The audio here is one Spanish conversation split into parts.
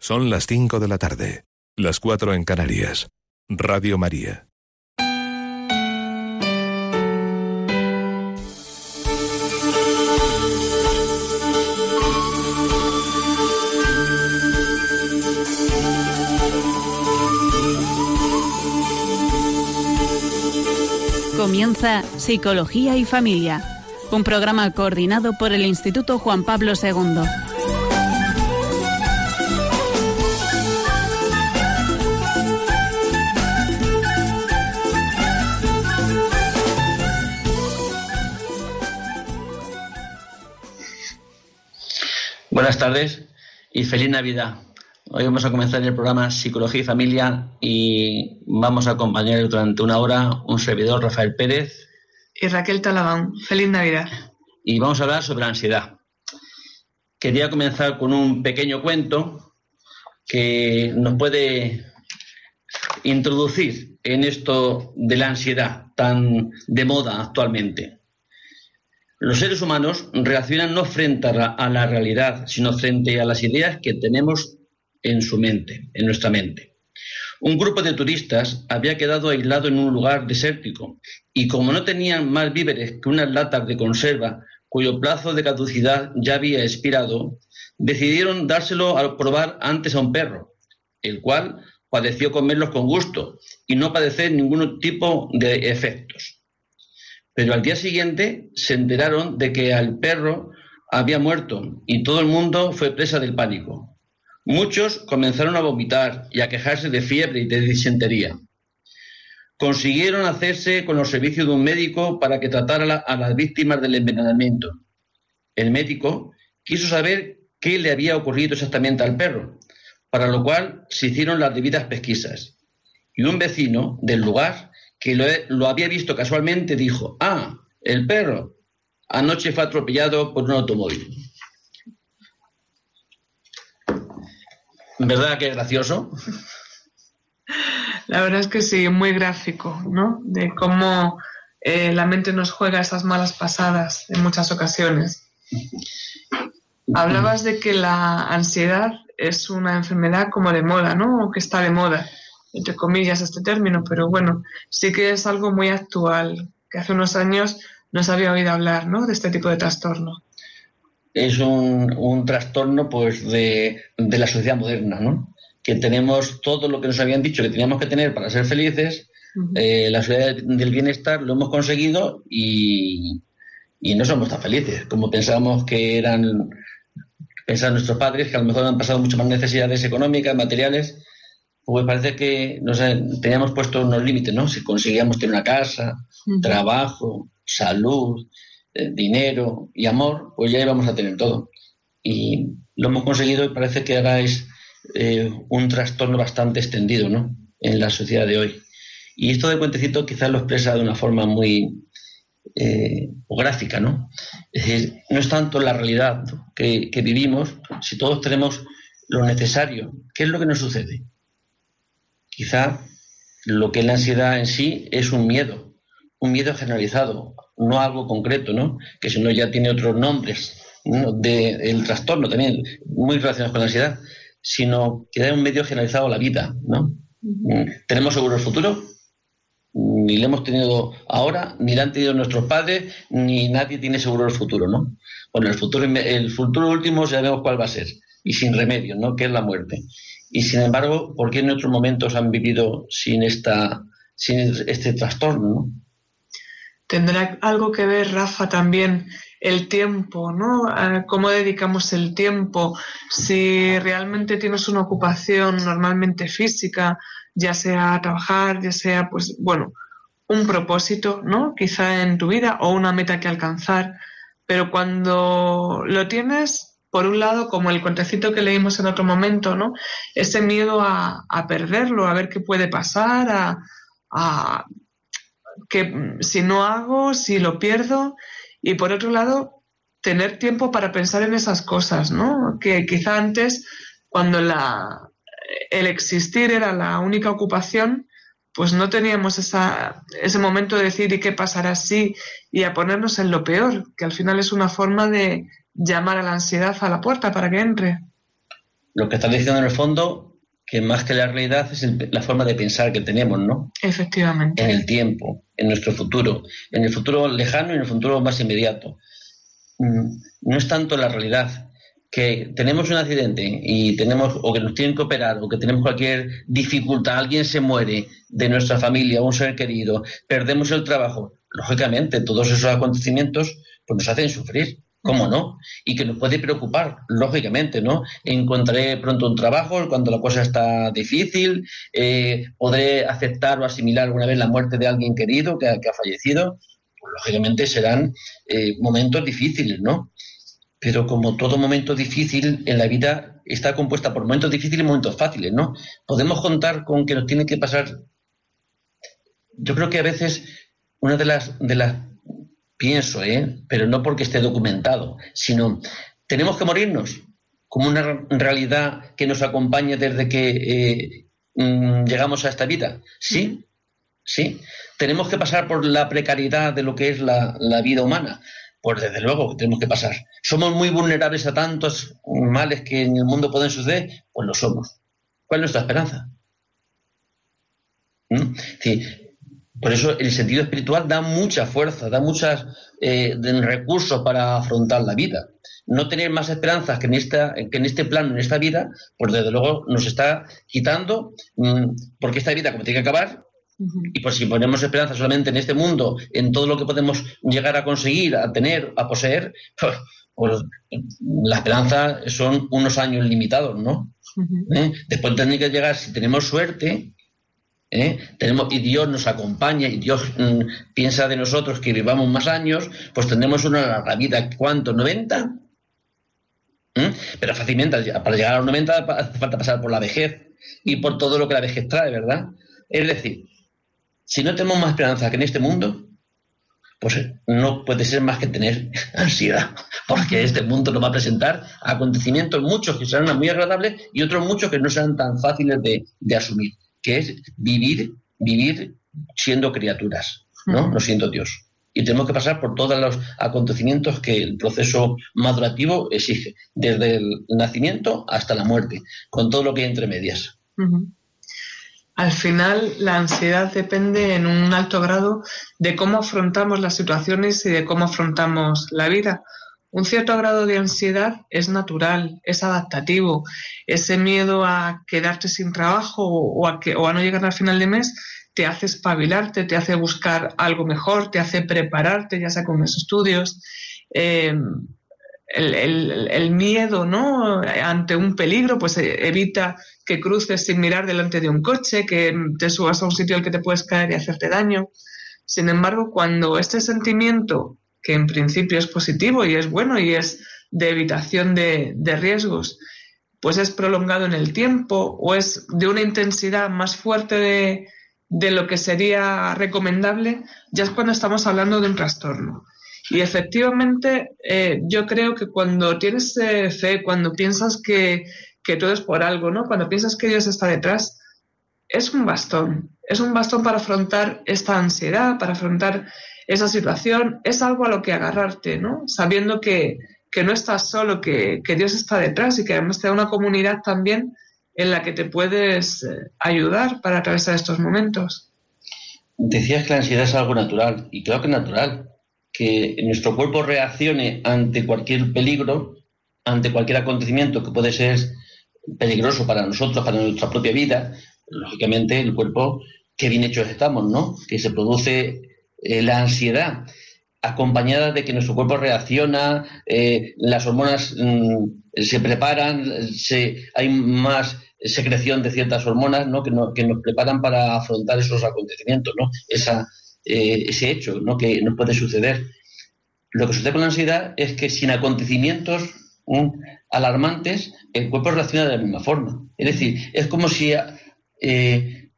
Son las 5 de la tarde, las 4 en Canarias. Radio María. Comienza Psicología y Familia, un programa coordinado por el Instituto Juan Pablo II. Buenas tardes y feliz Navidad. Hoy vamos a comenzar el programa Psicología y Familia y vamos a acompañar durante una hora un servidor, Rafael Pérez. Y Raquel Talabán. Feliz Navidad. Y vamos a hablar sobre la ansiedad. Quería comenzar con un pequeño cuento que nos puede introducir en esto de la ansiedad tan de moda actualmente. Los seres humanos reaccionan no frente a la, realidad, sino frente a las ideas que tenemos en su mente, en nuestra mente. Un grupo de turistas había quedado aislado en un lugar desértico y como no tenían más víveres que unas latas de conserva cuyo plazo de caducidad ya había expirado, decidieron dárselo a probar antes a un perro, el cual padeció comerlos con gusto y no padecer ningún tipo de efectos. Pero al día siguiente se enteraron de que al perro había muerto y todo el mundo fue presa del pánico. Muchos comenzaron a vomitar y a quejarse de fiebre y de disentería. Consiguieron hacerse con los servicios de un médico para que tratara a las víctimas del envenenamiento. El médico quiso saber qué le había ocurrido exactamente al perro, para lo cual se hicieron las debidas pesquisas. Y un vecino del lugar que lo, había visto casualmente, dijo, ah, el perro anoche fue atropellado por un automóvil. ¿Verdad que es gracioso? La verdad es que sí, muy gráfico, ¿no? De cómo eh, la mente nos juega esas malas pasadas en muchas ocasiones. Hablabas de que la ansiedad es una enfermedad como de moda, ¿no? O que está de moda entre comillas, este término, pero bueno, sí que es algo muy actual, que hace unos años no se había oído hablar ¿no? de este tipo de trastorno. Es un, trastorno pues de, la sociedad moderna, ¿no? que tenemos todo lo que nos habían dicho que teníamos que tener para ser felices, eh, la sociedad del bienestar lo hemos conseguido y, y no somos tan felices como pensábamos que eran pensar nuestros padres, que a lo mejor han pasado muchas más necesidades económicas, materiales, pues parece que nos teníamos puesto unos límites, ¿no? Si conseguíamos tener una casa, trabajo, salud, eh, dinero y amor, pues ya íbamos a tener todo. Y lo hemos conseguido y parece que ahora es eh, un trastorno bastante extendido, ¿no? En la sociedad de hoy. Y esto de cuentecito quizás lo expresa de una forma muy eh, gráfica, ¿no? Es decir, no es tanto la realidad que, que vivimos, si todos tenemos lo necesario, ¿qué es lo que nos sucede? Quizá lo que es la ansiedad en sí es un miedo, un miedo generalizado, no algo concreto, ¿no? Que si no ya tiene otros nombres del trastorno también, muy relacionados con la ansiedad, sino que da un medio generalizado a la vida, ¿no? ¿Tenemos seguro el futuro? Ni lo hemos tenido ahora, ni lo han tenido nuestros padres, ni nadie tiene seguro el futuro, ¿no? Bueno, el futuro, el futuro último sabemos cuál va a ser, y sin remedio, ¿no? Que es la muerte. Y sin embargo, ¿por qué en otros momentos han vivido sin, esta, sin este trastorno? Tendrá algo que ver, Rafa, también el tiempo, ¿no? ¿Cómo dedicamos el tiempo? Si realmente tienes una ocupación normalmente física, ya sea trabajar, ya sea, pues, bueno, un propósito, ¿no? Quizá en tu vida o una meta que alcanzar, pero cuando lo tienes por un lado, como el cuentecito que leímos en otro momento, ¿no? Ese miedo a, perderlo, a ver qué puede pasar, a, que si no hago, si lo pierdo. Y por otro lado, tener tiempo para pensar en esas cosas, ¿no? Que quizá antes, cuando la, el existir era la única ocupación, pues no teníamos esa, ese momento de decir y qué pasará si y a ponernos en lo peor, que al final es una forma de, llamar a la ansiedad a la puerta para que entre. Lo que está diciendo en el fondo que más que la realidad es la forma de pensar que tenemos, ¿no? Efectivamente. En el tiempo, en nuestro futuro, en el futuro lejano y en el futuro más inmediato. Mm, no es tanto la realidad, que tenemos un accidente y tenemos, o que nos tienen que operar, o que tenemos cualquier dificultad, alguien se muere de nuestra familia, un ser querido, perdemos el trabajo, lógicamente todos esos acontecimientos pues nos hacen sufrir. ¿Cómo no? Y que nos puede preocupar, lógicamente, ¿no? Encontraré pronto un trabajo cuando la cosa está difícil, eh, podré aceptar o asimilar alguna vez la muerte de alguien querido que ha, fallecido. Pues, lógicamente serán eh, momentos difíciles, ¿no? Pero como todo momento difícil en la vida está compuesta por momentos difíciles y momentos fáciles, ¿no? Podemos contar con que nos tiene que pasar. Yo creo que a veces una de las, de las pienso, ¿eh? pero no porque esté documentado, sino tenemos que morirnos como una realidad que nos acompaña desde que eh, mm, llegamos a esta vida. Sí, sí. Tenemos que pasar por la precariedad de lo que es la, la vida humana. Pues desde luego que tenemos que pasar. ¿Somos muy vulnerables a tantos males que en el mundo pueden suceder? Pues lo somos. ¿Cuál es nuestra esperanza? ¿Mm? Sí, por eso el sentido espiritual da mucha fuerza, da muchos eh, recursos para afrontar la vida. No tener más esperanzas que en, esta, que en este plano, en esta vida, pues desde luego nos está quitando, mm, porque esta vida como tiene que acabar, y pues si ponemos esperanza solamente en este mundo, en todo lo que podemos llegar a conseguir, a tener, a poseer, pues, pues la esperanza son unos años limitados, ¿no? ¿Eh? Después tendría que llegar, si tenemos suerte, ¿eh? Tenemos, y Dios nos acompaña y Dios mm, piensa de nosotros que vivamos más años, pues tendremos una larga vida, ¿cuánto? ¿90? ¿Mm? Pero fácilmente, para llegar a los 90 hace falta pasar por la vejez y por todo lo que la vejez trae, ¿verdad? Es decir, si no tenemos más esperanza que en este mundo, pues no puede ser más que tener ansiedad, porque este mundo nos va a presentar acontecimientos, muchos que serán muy agradables y otros muchos que no serán tan fáciles de asumir que es vivir, vivir siendo criaturas, ¿no? No siendo Dios. Y tenemos que pasar por todos los acontecimientos que el proceso madurativo exige, desde el nacimiento hasta la muerte, con todo lo que hay entre medias. Al final, la ansiedad depende en un alto grado de cómo afrontamos las situaciones y de cómo afrontamos la vida. Un cierto grado de ansiedad es natural, es adaptativo. Ese miedo a quedarte sin trabajo o a, que, o a no llegar al final de mes te hace espabilarte, te hace buscar algo mejor, te hace prepararte, ya sea con los estudios. Eh, el, miedo ¿no? ante un peligro, pues eh, evita que cruces sin mirar delante de un coche, que te subas a un sitio al que te puedes caer y hacerte daño. Sin embargo, cuando este sentimiento que en principio es positivo y es bueno y es de evitación de, riesgos, pues es prolongado en el tiempo o es de una intensidad más fuerte de, lo que sería recomendable, ya es cuando estamos hablando de un trastorno. Y efectivamente, eh, yo creo que cuando tienes eh, fe, cuando piensas que, que, todo es por algo, ¿no? Cuando piensas que Dios está detrás, es un bastón. Es un bastón para afrontar esta ansiedad, para afrontar esa situación, es algo a lo que agarrarte, ¿no? Sabiendo que, no estás solo, que, Dios está detrás y que además te da una comunidad también en la que te puedes eh, ayudar para atravesar estos momentos. Decías que la ansiedad es algo natural, y creo que es natural, que nuestro cuerpo reaccione ante cualquier peligro, ante cualquier acontecimiento que puede ser peligroso para nosotros, para nuestra propia vida, lógicamente el cuerpo, qué bien hechos estamos, ¿no? Que se produce eh, la ansiedad, acompañada de que nuestro cuerpo reacciona, eh, las hormonas mm, se preparan, se, hay más secreción de ciertas hormonas ¿no? Que, nos preparan para afrontar esos acontecimientos, ¿no? Esa, eh, ese hecho ¿no? que nos puede suceder. Lo que sucede con la ansiedad es que sin acontecimientos mm, alarmantes, el cuerpo reacciona de la misma forma. Es decir, es como si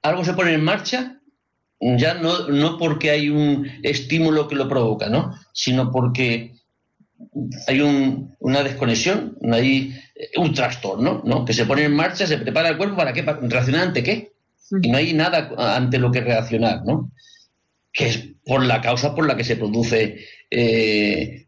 algo se pone en marcha ya no, no porque hay un estímulo que lo provoca, ¿no? sino porque hay una desconexión, hay un trastorno, ¿no? Que se pone en marcha, se prepara el cuerpo para qué, para reaccionar ante qué. Y no hay nada ante lo que reaccionar, ¿no? Que es por la causa por la que se produce, eh,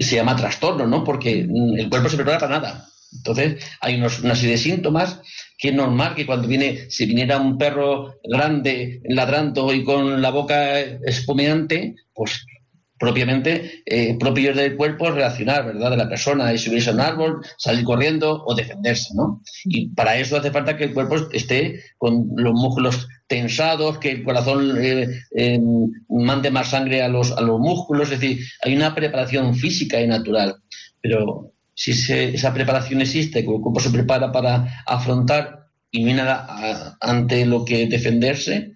se llama trastorno, ¿no? Porque el cuerpo se prepara para nada. Entonces, hay una serie de síntomas que es normal que cuando viene, si viniera un perro grande ladrando y con la boca espumeante, pues propiamente eh, propio del cuerpo reaccionar, ¿verdad? De la persona, y subirse a un árbol, salir corriendo o defenderse, ¿no? Y para eso hace falta que el cuerpo esté con los músculos tensados, que el corazón eh, em, mande más sangre a los, a los músculos, es decir, hay una preparación física y natural. Pero si esa preparación existe, que el cuerpo se prepara para afrontar y no hay nada ante lo que defenderse,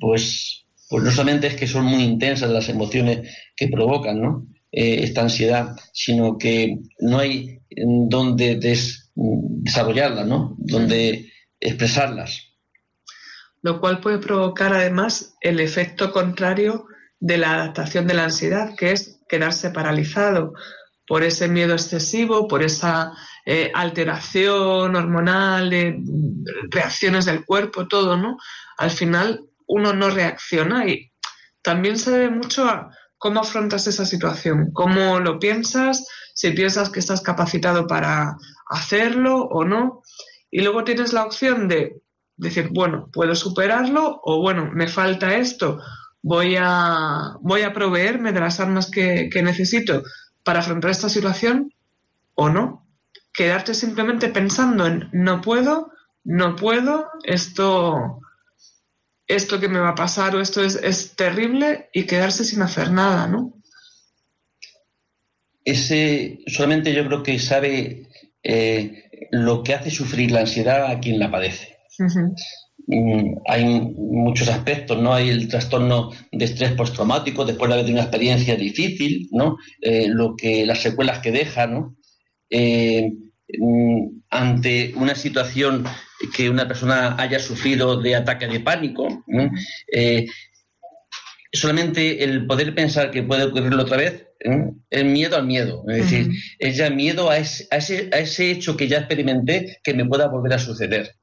pues pues no solamente es que son muy intensas las emociones que provocan ¿no? Eh, esta ansiedad, sino que no hay donde desarrollarlas, ¿no? donde expresarlas. Lo cual puede provocar además el efecto contrario de la adaptación de la ansiedad, que es quedarse paralizado por ese miedo excesivo, por esa eh, alteración hormonal, de reacciones del cuerpo, todo, ¿no? Al final uno no reacciona y también se debe mucho a cómo afrontas esa situación, cómo lo piensas, si piensas que estás capacitado para hacerlo o no. Y luego tienes la opción de decir, bueno, puedo superarlo o bueno, me falta esto, voy a, voy a proveerme de las armas que, que necesito para afrontar esta situación o no. Quedarte simplemente pensando en no puedo, no puedo, esto esto que me va a pasar o esto es, terrible y quedarse sin hacer nada, ¿no? Ese solamente yo creo que sabe eh, lo que hace sufrir la ansiedad a quien la padece. Hay muchos aspectos, ¿no? Hay el trastorno de estrés postraumático después de haber tenido una experiencia difícil, ¿no? Eh, lo que, las secuelas que deja, ¿no? Eh, mm, ante una situación que una persona haya sufrido de ataque de pánico. Eh, solamente el poder pensar que puede ocurrirlo otra vez es miedo al miedo. Es decir, es ya miedo a ese, a, ese, hecho que ya experimenté que me pueda volver a suceder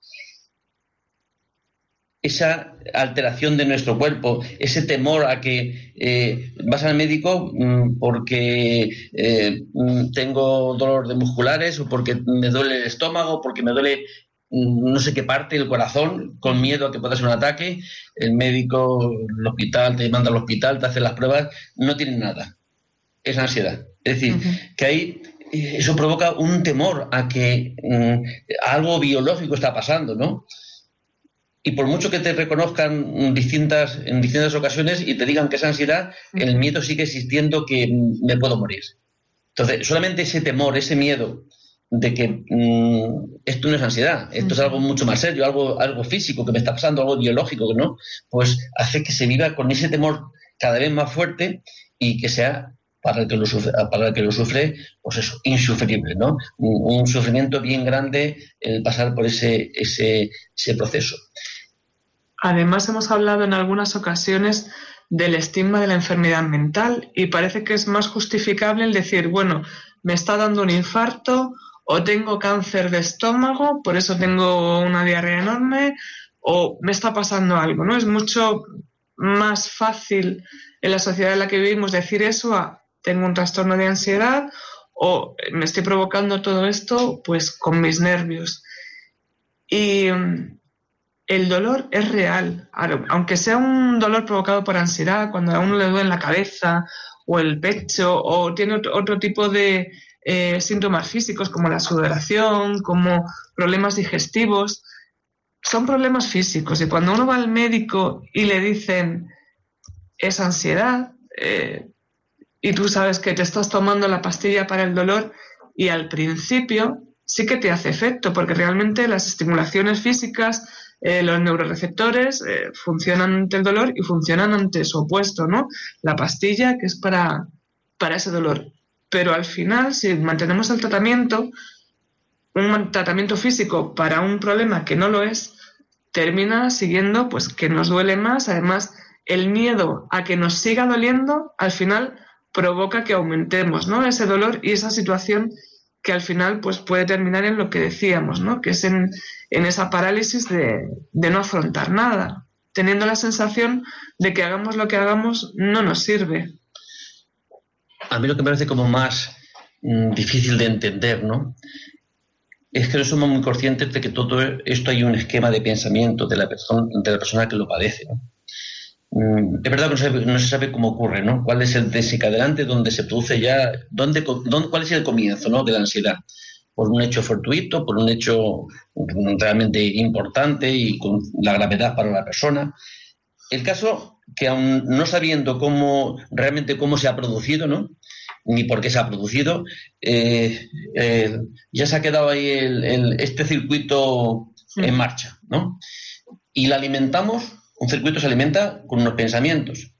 esa alteración de nuestro cuerpo, ese temor a que eh, vas al médico mm, porque eh, mm, tengo dolor de musculares o porque me duele el estómago, porque me duele no sé qué parte del corazón, con miedo a que pueda ser un ataque, el médico, el hospital, te manda al hospital, te hace las pruebas, no tienen nada. Es ansiedad. Es decir, que ahí eh, eso provoca un temor a que mm, algo biológico está pasando, ¿no? Y por mucho que te reconozcan distintas, en distintas ocasiones y te digan que es ansiedad, el miedo sigue existiendo que me puedo morir. Entonces, solamente ese temor, ese miedo de que mm, esto no es ansiedad, esto es algo mucho más serio, algo, algo físico que me está pasando, algo biológico, ¿no? Pues hace que se viva con ese temor cada vez más fuerte y que sea para el que lo sufre, para que lo sufre pues eso, insufrible, ¿no? Un, sufrimiento bien grande el pasar por ese, ese, ese proceso. Además, hemos hablado en algunas ocasiones del estigma de la enfermedad mental y parece que es más justificable el decir, bueno, me está dando un infarto o tengo cáncer de estómago, por eso tengo una diarrea enorme, o me está pasando algo, ¿no? Es mucho más fácil en la sociedad en la que vivimos decir eso a tengo un trastorno de ansiedad o me estoy provocando todo esto pues con mis nervios. Y mm, el dolor es real, aunque sea un dolor provocado por ansiedad, cuando a uno le duele la cabeza o el pecho o tiene otro tipo de, eh, síntomas físicos como la sudoración, como problemas digestivos, son problemas físicos. Y cuando uno va al médico y le dicen es ansiedad, eh, y tú sabes que te estás tomando la pastilla para el dolor, y al principio sí que te hace efecto, porque realmente las estimulaciones físicas, eh, los neuroreceptores funcionan ante el dolor y funcionan ante su opuesto, ¿no? La pastilla que es para, para ese dolor. Pero al final, si mantenemos el tratamiento, un tratamiento físico para un problema que no lo es, termina siguiendo pues que nos duele más. Además, el miedo a que nos siga doliendo, al final provoca que aumentemos ¿no? ese dolor y esa situación que al final pues, puede terminar en lo que decíamos, ¿no? que es en, esa parálisis de, no afrontar nada, teniendo la sensación de que hagamos lo que hagamos no nos sirve a mí lo que me parece como más mm, difícil de entender, ¿no? es que no somos muy conscientes de que todo esto hay un esquema de pensamiento de la persona, de la persona que lo padece. Es verdad que no se, sabe, cómo ocurre, ¿no? ¿Cuál es el desencadenante donde se produce ya, dónde, cuál es el comienzo ¿no? de la ansiedad? Por un hecho fortuito, por un hecho realmente importante y con la gravedad para la persona. El caso que aún no sabiendo cómo realmente cómo se ha producido, ¿no? ni por qué se ha producido, eh, eh, ya se ha quedado ahí este circuito en marcha, ¿no? Y la alimentamos, un circuito se alimenta con unos pensamientos.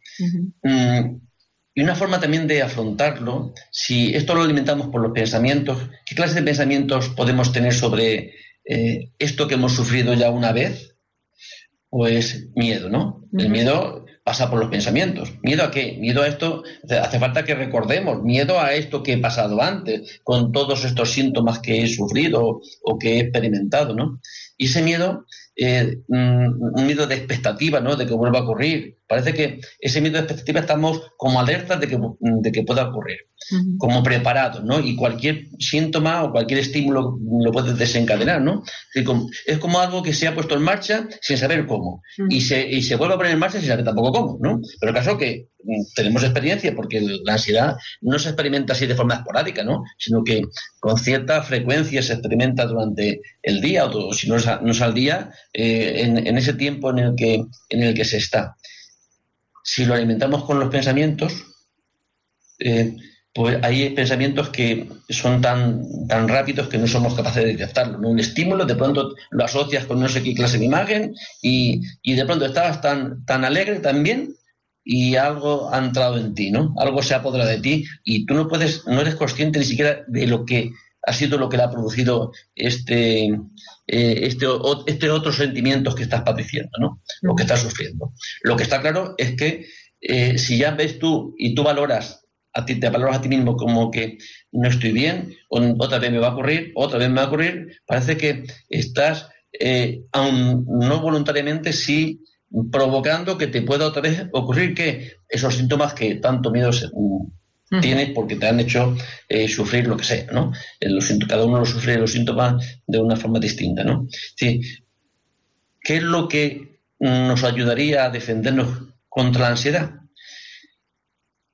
Mm, y una forma también de afrontarlo, si esto lo alimentamos por los pensamientos, ¿qué clase de pensamientos podemos tener sobre eh, esto que hemos sufrido ya una vez? Pues miedo, ¿no? El miedo pasa por los pensamientos. ¿Miedo a qué? Miedo a esto, hace falta que recordemos, miedo a esto que he pasado antes, con todos estos síntomas que he sufrido o que he experimentado, ¿no? Y ese miedo, eh, un miedo de expectativa, ¿no? De que vuelva a ocurrir. Parece que ese miedo de expectativa estamos como alertas de que, de que pueda ocurrir como preparado, ¿no? Y cualquier síntoma o cualquier estímulo lo puede desencadenar, ¿no? Es como algo que se ha puesto en marcha sin saber cómo. y, se, y se vuelve a poner en marcha sin saber tampoco cómo, ¿no? Pero el caso que mm, tenemos experiencia, porque la ansiedad no se experimenta así de forma esporádica, ¿no? Sino que con cierta frecuencia se experimenta durante el día, o si no es, al día, eh, en, ese tiempo en el, que, en el que se está. Si lo alimentamos con los pensamientos, eh, pues hay pensamientos que son tan, tan rápidos que no somos capaces de detectarlo. Un estímulo, de pronto lo asocias con no sé qué clase de imagen y, de pronto estabas tan, tan alegre también y algo ha entrado en ti, ¿no? Algo se ha apoderado de ti y tú no puedes, no eres consciente ni siquiera de lo que ha sido lo que le ha producido este, eh, este, este otros sentimientos que estás padeciendo, ¿no? O que estás sufriendo. Lo que está claro es que eh, si ya ves tú y tú valoras a ti te valoras a ti mismo como que no estoy bien, otra vez me va a ocurrir, otra vez me va a ocurrir, parece que estás, eh, aún no voluntariamente, sí provocando que te pueda otra vez ocurrir que esos síntomas que tanto miedo tienes porque te han hecho eh, sufrir lo que sea, ¿no? cada uno lo sufre los síntomas de una forma distinta, ¿no? Sí. ¿Qué es lo que nos ayudaría a defendernos contra la ansiedad?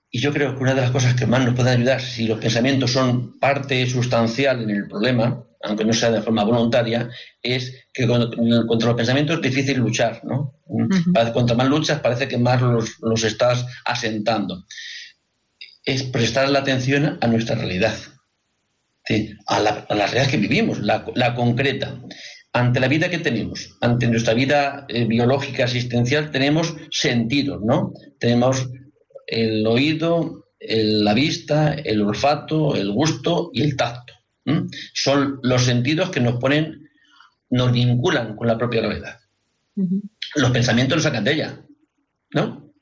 Y yo creo que una de las cosas que más nos pueden ayudar, si los pensamientos son parte sustancial en el problema, aunque no sea de forma voluntaria, es que contra los pensamientos es difícil luchar, ¿no? Contra más luchas parece que más los, estás asentando. Es prestar la atención a nuestra realidad, a, la, realidad que vivimos, la, concreta. Ante la vida que tenemos, ante nuestra vida eh, biológica existencial, tenemos sentidos, ¿no? Tenemos el oído, la vista, el olfato, el gusto y el tacto. Son los sentidos que nos ponen, nos vinculan con la propia gravedad. Los pensamientos nos sacan de ella, ¿no?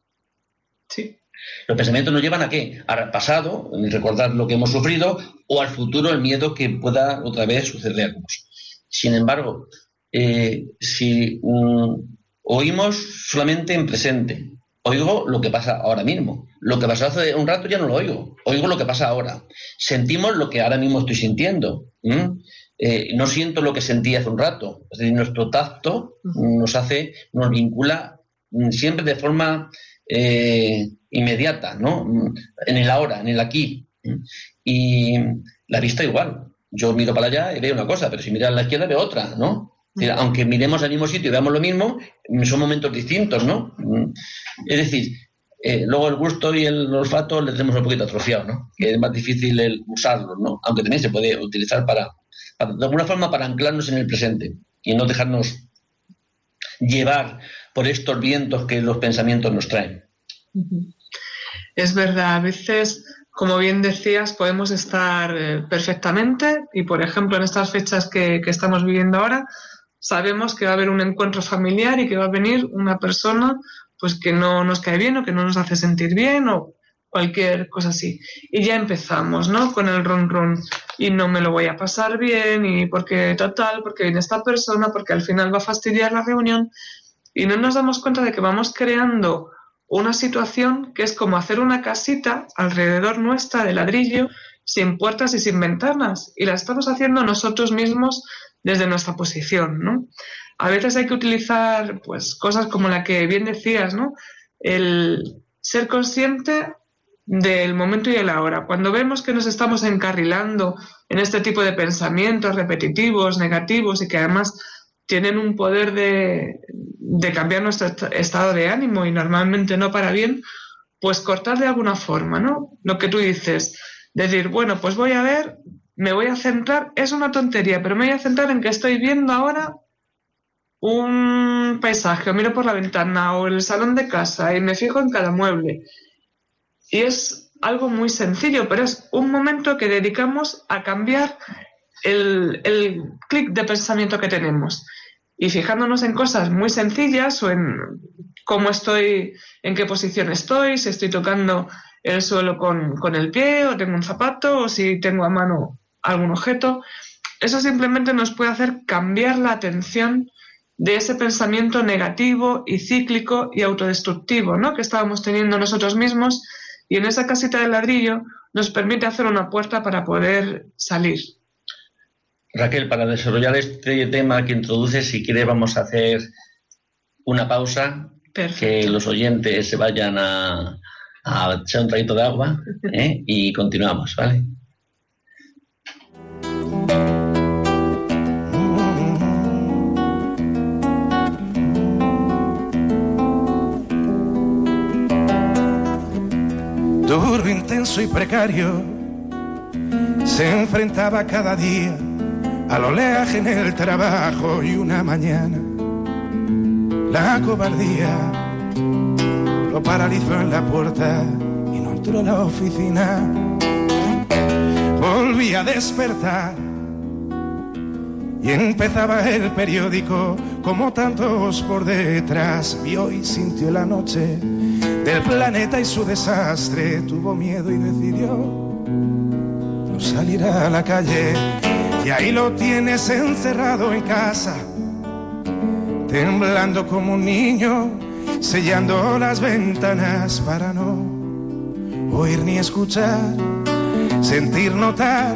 Sí. Los pensamientos nos llevan a qué? Al pasado, recordar lo que hemos sufrido, o al futuro, el miedo que pueda otra vez sucedernos. Sin embargo, eh, si mm, oímos solamente en presente, oigo lo que pasa ahora mismo. Lo que pasó hace un rato ya no lo oigo. Oigo lo que pasa ahora. Sentimos lo que ahora mismo estoy sintiendo. Eh, no siento lo que sentí hace un rato. Es decir, nuestro tacto nos hace, nos vincula mm, siempre de forma eh, inmediata, ¿no? En el ahora, en el aquí. Y la vista igual. Yo miro para allá y veo una cosa, pero si miro a la izquierda veo otra, ¿no? aunque miremos al mismo sitio y veamos lo mismo, son momentos distintos, ¿no? Es decir, eh, luego el gusto y el olfato le tenemos un poquito atrofiado, ¿no? Que es más difícil el usarlo, ¿no? Aunque también se puede utilizar para, de alguna forma, para anclarnos en el presente y no dejarnos llevar por estos vientos que los pensamientos nos traen. Es verdad, a veces como bien decías, podemos estar eh, perfectamente y, por ejemplo, en estas fechas que, estamos viviendo ahora, sabemos que va a haber un encuentro familiar y que va a venir una persona pues que no nos cae bien o que no nos hace sentir bien o cualquier cosa así. Y ya empezamos, ¿no? Con el ron ron y no me lo voy a pasar bien y porque total, porque viene esta persona, porque al final va a fastidiar la reunión y no nos damos cuenta de que vamos creando una situación que es como hacer una casita alrededor nuestra de ladrillo, sin puertas y sin ventanas, y la estamos haciendo nosotros mismos desde nuestra posición, ¿no? A veces hay que utilizar, pues, cosas como la que bien decías, ¿no? El ser consciente del momento y el ahora. Cuando vemos que nos estamos encarrilando en este tipo de pensamientos repetitivos, negativos y que además tienen un poder de, de cambiar nuestro estado de ánimo y normalmente no para bien, pues cortar de alguna forma, ¿no? Lo que tú dices, decir, bueno, pues voy a ver, me voy a centrar, es una tontería, pero me voy a centrar en que estoy viendo ahora un paisaje, o miro por la ventana o el salón de casa y me fijo en cada mueble. Y es algo muy sencillo, pero es un momento que dedicamos a cambiar el, el clic de pensamiento que tenemos. Y fijándonos en cosas muy sencillas o en cómo estoy, en qué posición estoy, si estoy tocando el suelo con, con el pie o tengo un zapato o si tengo a mano algún objeto. Eso simplemente nos puede hacer cambiar la atención de ese pensamiento negativo y cíclico y autodestructivo ¿no? que estábamos teniendo nosotros mismos y en esa casita de ladrillo nos permite hacer una puerta para poder salir. Raquel, para desarrollar este tema que introduces, si quiere vamos a hacer una pausa, que los oyentes se vayan a, a echar un traguito de agua ¿eh? y continuamos, ¿vale? Duro, intenso y precario, se enfrentaba cada día al oleaje en el trabajo y una mañana la cobardía lo paralizó en la puerta y no entró a la oficina. Volví a despertar y empezaba el periódico como tantos por detrás. Vio y sintió la noche del planeta y su desastre. Tuvo miedo y decidió no salir a la calle. Y ahí lo tienes encerrado en casa, temblando como un niño sellando las ventanas para no oír ni escuchar, sentir, notar,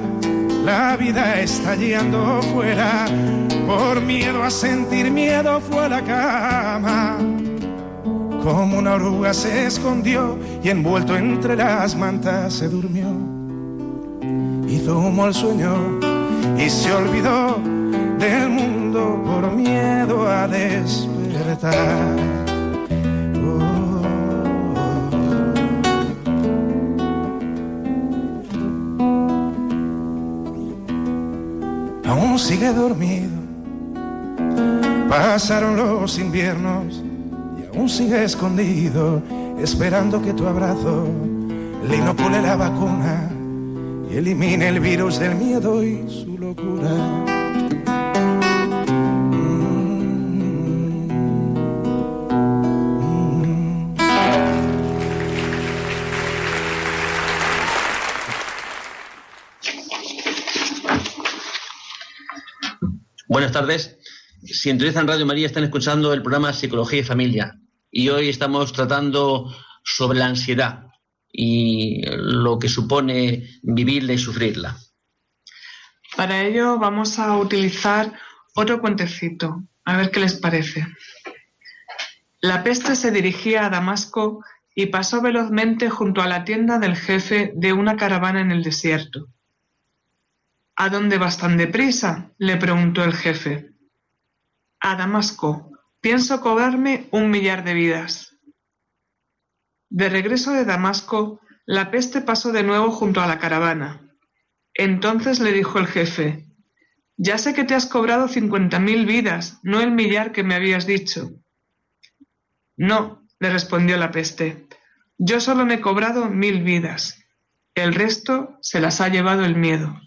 la vida estallando fuera, por miedo a sentir miedo fue a la cama. Como una oruga se escondió y envuelto entre las mantas se durmió. Hizo humo al sueño y se olvidó del mundo por miedo a despertar. sigue dormido. Pasaron los inviernos y aún sigue escondido, esperando que tu abrazo le inocule la vacuna elimine el virus del miedo y su locura. Buenas tardes. Si en Radio María están escuchando el programa Psicología y Familia y hoy estamos tratando sobre la ansiedad y lo que supone vivirla y sufrirla. Para ello vamos a utilizar otro cuentecito, a ver qué les parece. La peste se dirigía a Damasco y pasó velozmente junto a la tienda del jefe de una caravana en el desierto. ¿A dónde vas tan deprisa? le preguntó el jefe. A Damasco. Pienso cobrarme un millar de vidas. De regreso de Damasco, la peste pasó de nuevo junto a la caravana. Entonces le dijo el jefe, Ya sé que te has cobrado cincuenta mil vidas, no el millar que me habías dicho. No, le respondió la peste, yo solo me he cobrado mil vidas. El resto se las ha llevado el miedo.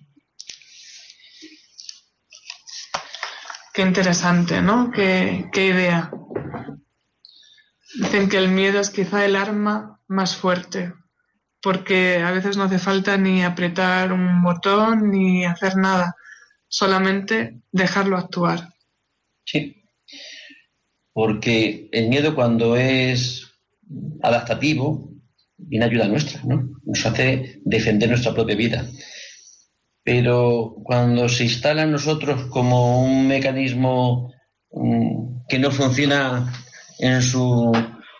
Qué interesante, ¿no? Qué, idea. Dicen que el miedo es quizá el arma más fuerte, porque a veces no hace falta ni apretar un botón ni hacer nada, solamente dejarlo actuar. Sí, porque el miedo cuando es adaptativo, viene ayuda nuestra, ¿no? Nos hace defender nuestra propia vida. Pero cuando se instala en nosotros como un mecanismo mm, que no funciona en su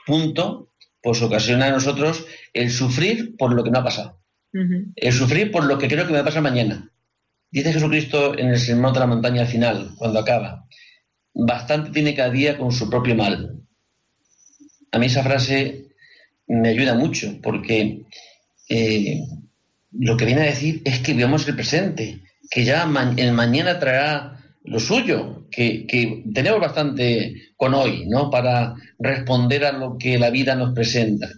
punto, pues ocasiona a nosotros el sufrir por lo que no ha pasado. El sufrir por lo que creo que me va a pasar mañana. Dice Jesucristo en el sermón de la montaña final, cuando acaba, bastante tiene cada día con su propio mal. A mí esa frase me ayuda mucho porque eh, lo que viene a decir es que vivamos el presente, que ya el mañana traerá lo suyo, que, que, tenemos bastante con hoy, ¿no? Para responder a lo que la vida nos presenta.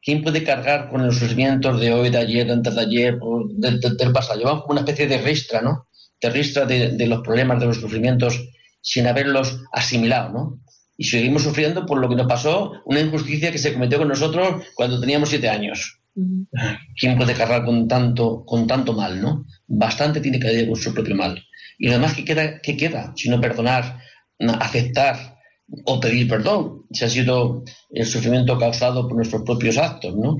¿Quién puede cargar con los sufrimientos de hoy, de ayer, de antes de ayer, del, pasado? Llevamos como una especie de ristra, ¿no? De ristra de, de, los problemas, de los sufrimientos, sin haberlos asimilado, ¿no? Y seguimos sufriendo por lo que nos pasó, una injusticia que se cometió con nosotros cuando teníamos siete años. ¿Quién puede cargar con tanto, con tanto mal, no? Bastante tiene que haber con su propio mal. Y lo demás, ¿qué queda, qué queda? Sino perdonar, aceptar, o pedir perdón, si ha sido el sufrimiento causado por nuestros propios actos, ¿no?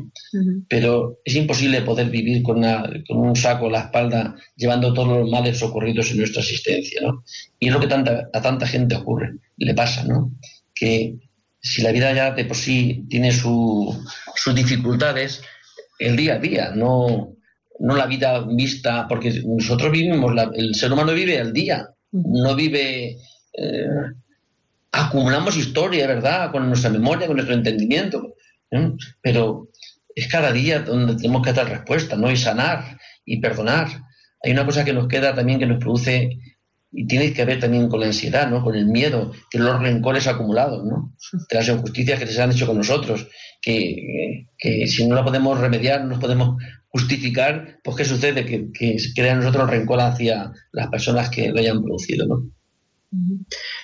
Pero es imposible poder vivir con, un saco a la espalda llevando todos los males ocurridos en nuestra existencia, ¿no? Y es lo que tanta, a tanta gente ocurre, le pasa, ¿no? Que si la vida ya de por sí tiene sus dificultades, el día a día, no, no la vida vista, porque nosotros vivimos, el ser humano vive al día, no vive... Eh, acumulamos historia, ¿verdad? Con nuestra memoria, con nuestro entendimiento. Pero es cada día donde tenemos que dar respuesta, ¿no? Y sanar y perdonar. Hay una cosa que nos queda también que nos produce y tiene que ver también con la ansiedad, ¿no? Con el miedo, que los rencores acumulados, ¿no? De las injusticias que se han hecho con nosotros, que, si no la podemos remediar, no nos podemos justificar, pues ¿qué sucede? Que, que crea nosotros rencor hacia las personas que lo hayan producido, ¿no?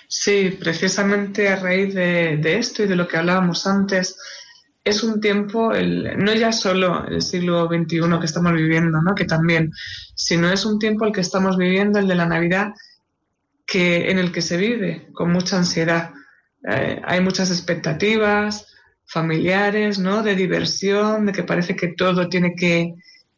Sí, precisamente a raíz de, esto y de lo que hablábamos antes, es un tiempo, el, no ya solo el siglo XXI que estamos viviendo, ¿no? que también, sino es un tiempo el que estamos viviendo, el de la Navidad, que, en el que se vive con mucha ansiedad. Eh, hay muchas expectativas familiares, ¿no? de diversión, de que parece que todo tiene que,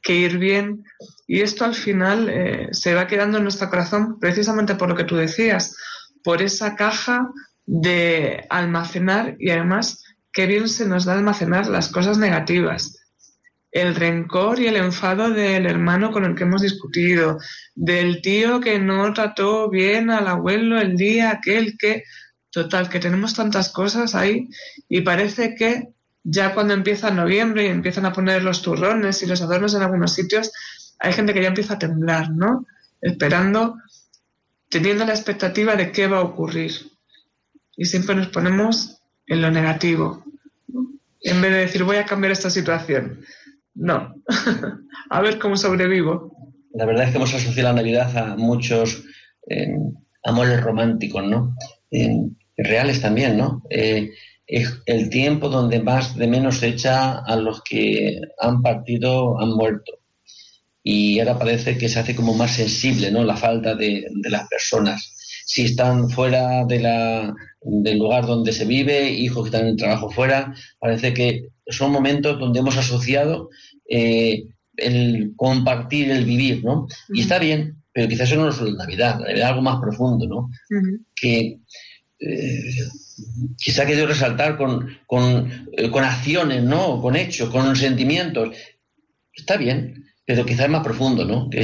ir bien. Y esto al final eh, se va quedando en nuestro corazón precisamente por lo que tú decías, por esa caja de almacenar y además qué bien se nos da almacenar las cosas negativas. El rencor y el enfado del hermano con el que hemos discutido, del tío que no trató bien al abuelo el día aquel que, total, que tenemos tantas cosas ahí y parece que ya cuando empieza noviembre y empiezan a poner los turrones y los adornos en algunos sitios, hay gente que ya empieza a temblar, ¿no? Esperando teniendo la expectativa de qué va a ocurrir. Y siempre nos ponemos en lo negativo, en vez de decir voy a cambiar esta situación. No, a ver cómo sobrevivo. La verdad es que hemos asociado la Navidad a muchos eh, amores románticos, ¿no? reales también, ¿no? Eh, es el tiempo donde más de menos se echa a los que han partido, han muerto y ahora parece que se hace como más sensible ¿no? la falta de, las personas. Si están fuera de la, del lugar donde se vive, hijos que están en trabajo fuera, parece que son momentos donde hemos asociado eh, el compartir, el vivir, ¿no? Y está bien, pero quizás eso no es la Navidad, la Navidad es algo más profundo, ¿no? Que eh, quizá querido resaltar con, con, eh, con acciones, ¿no? Con hechos, con sentimientos. Está bien, pero quizás más profundo, ¿no? Que,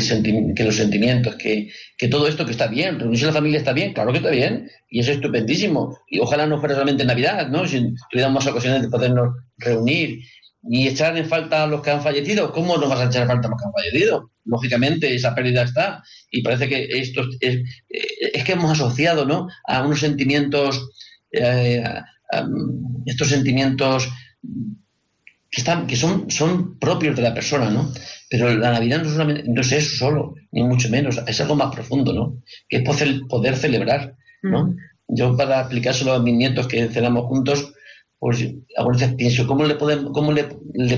que los sentimientos, que, todo esto que está bien, reunirse la familia está bien, claro que está bien, y es estupendísimo. Y ojalá no fuera solamente Navidad, ¿no? Si tuviéramos más ocasiones de podernos reunir y echar en falta a los que han fallecido, ¿cómo nos vas a echar en falta a los que han fallecido? Lógicamente, esa pérdida está, y parece que esto es, es que hemos asociado, ¿no? A unos sentimientos, eh, estos sentimientos que, están, que son, son propios de la persona, ¿no? Pero la Navidad no, no es eso solo, ni mucho menos, es algo más profundo, ¿no? Que es poder, poder celebrar, ¿no? Mm. Yo para aplicárselo a mis nietos que cenamos juntos, pues a veces pienso, ¿cómo le podemos, cómo le,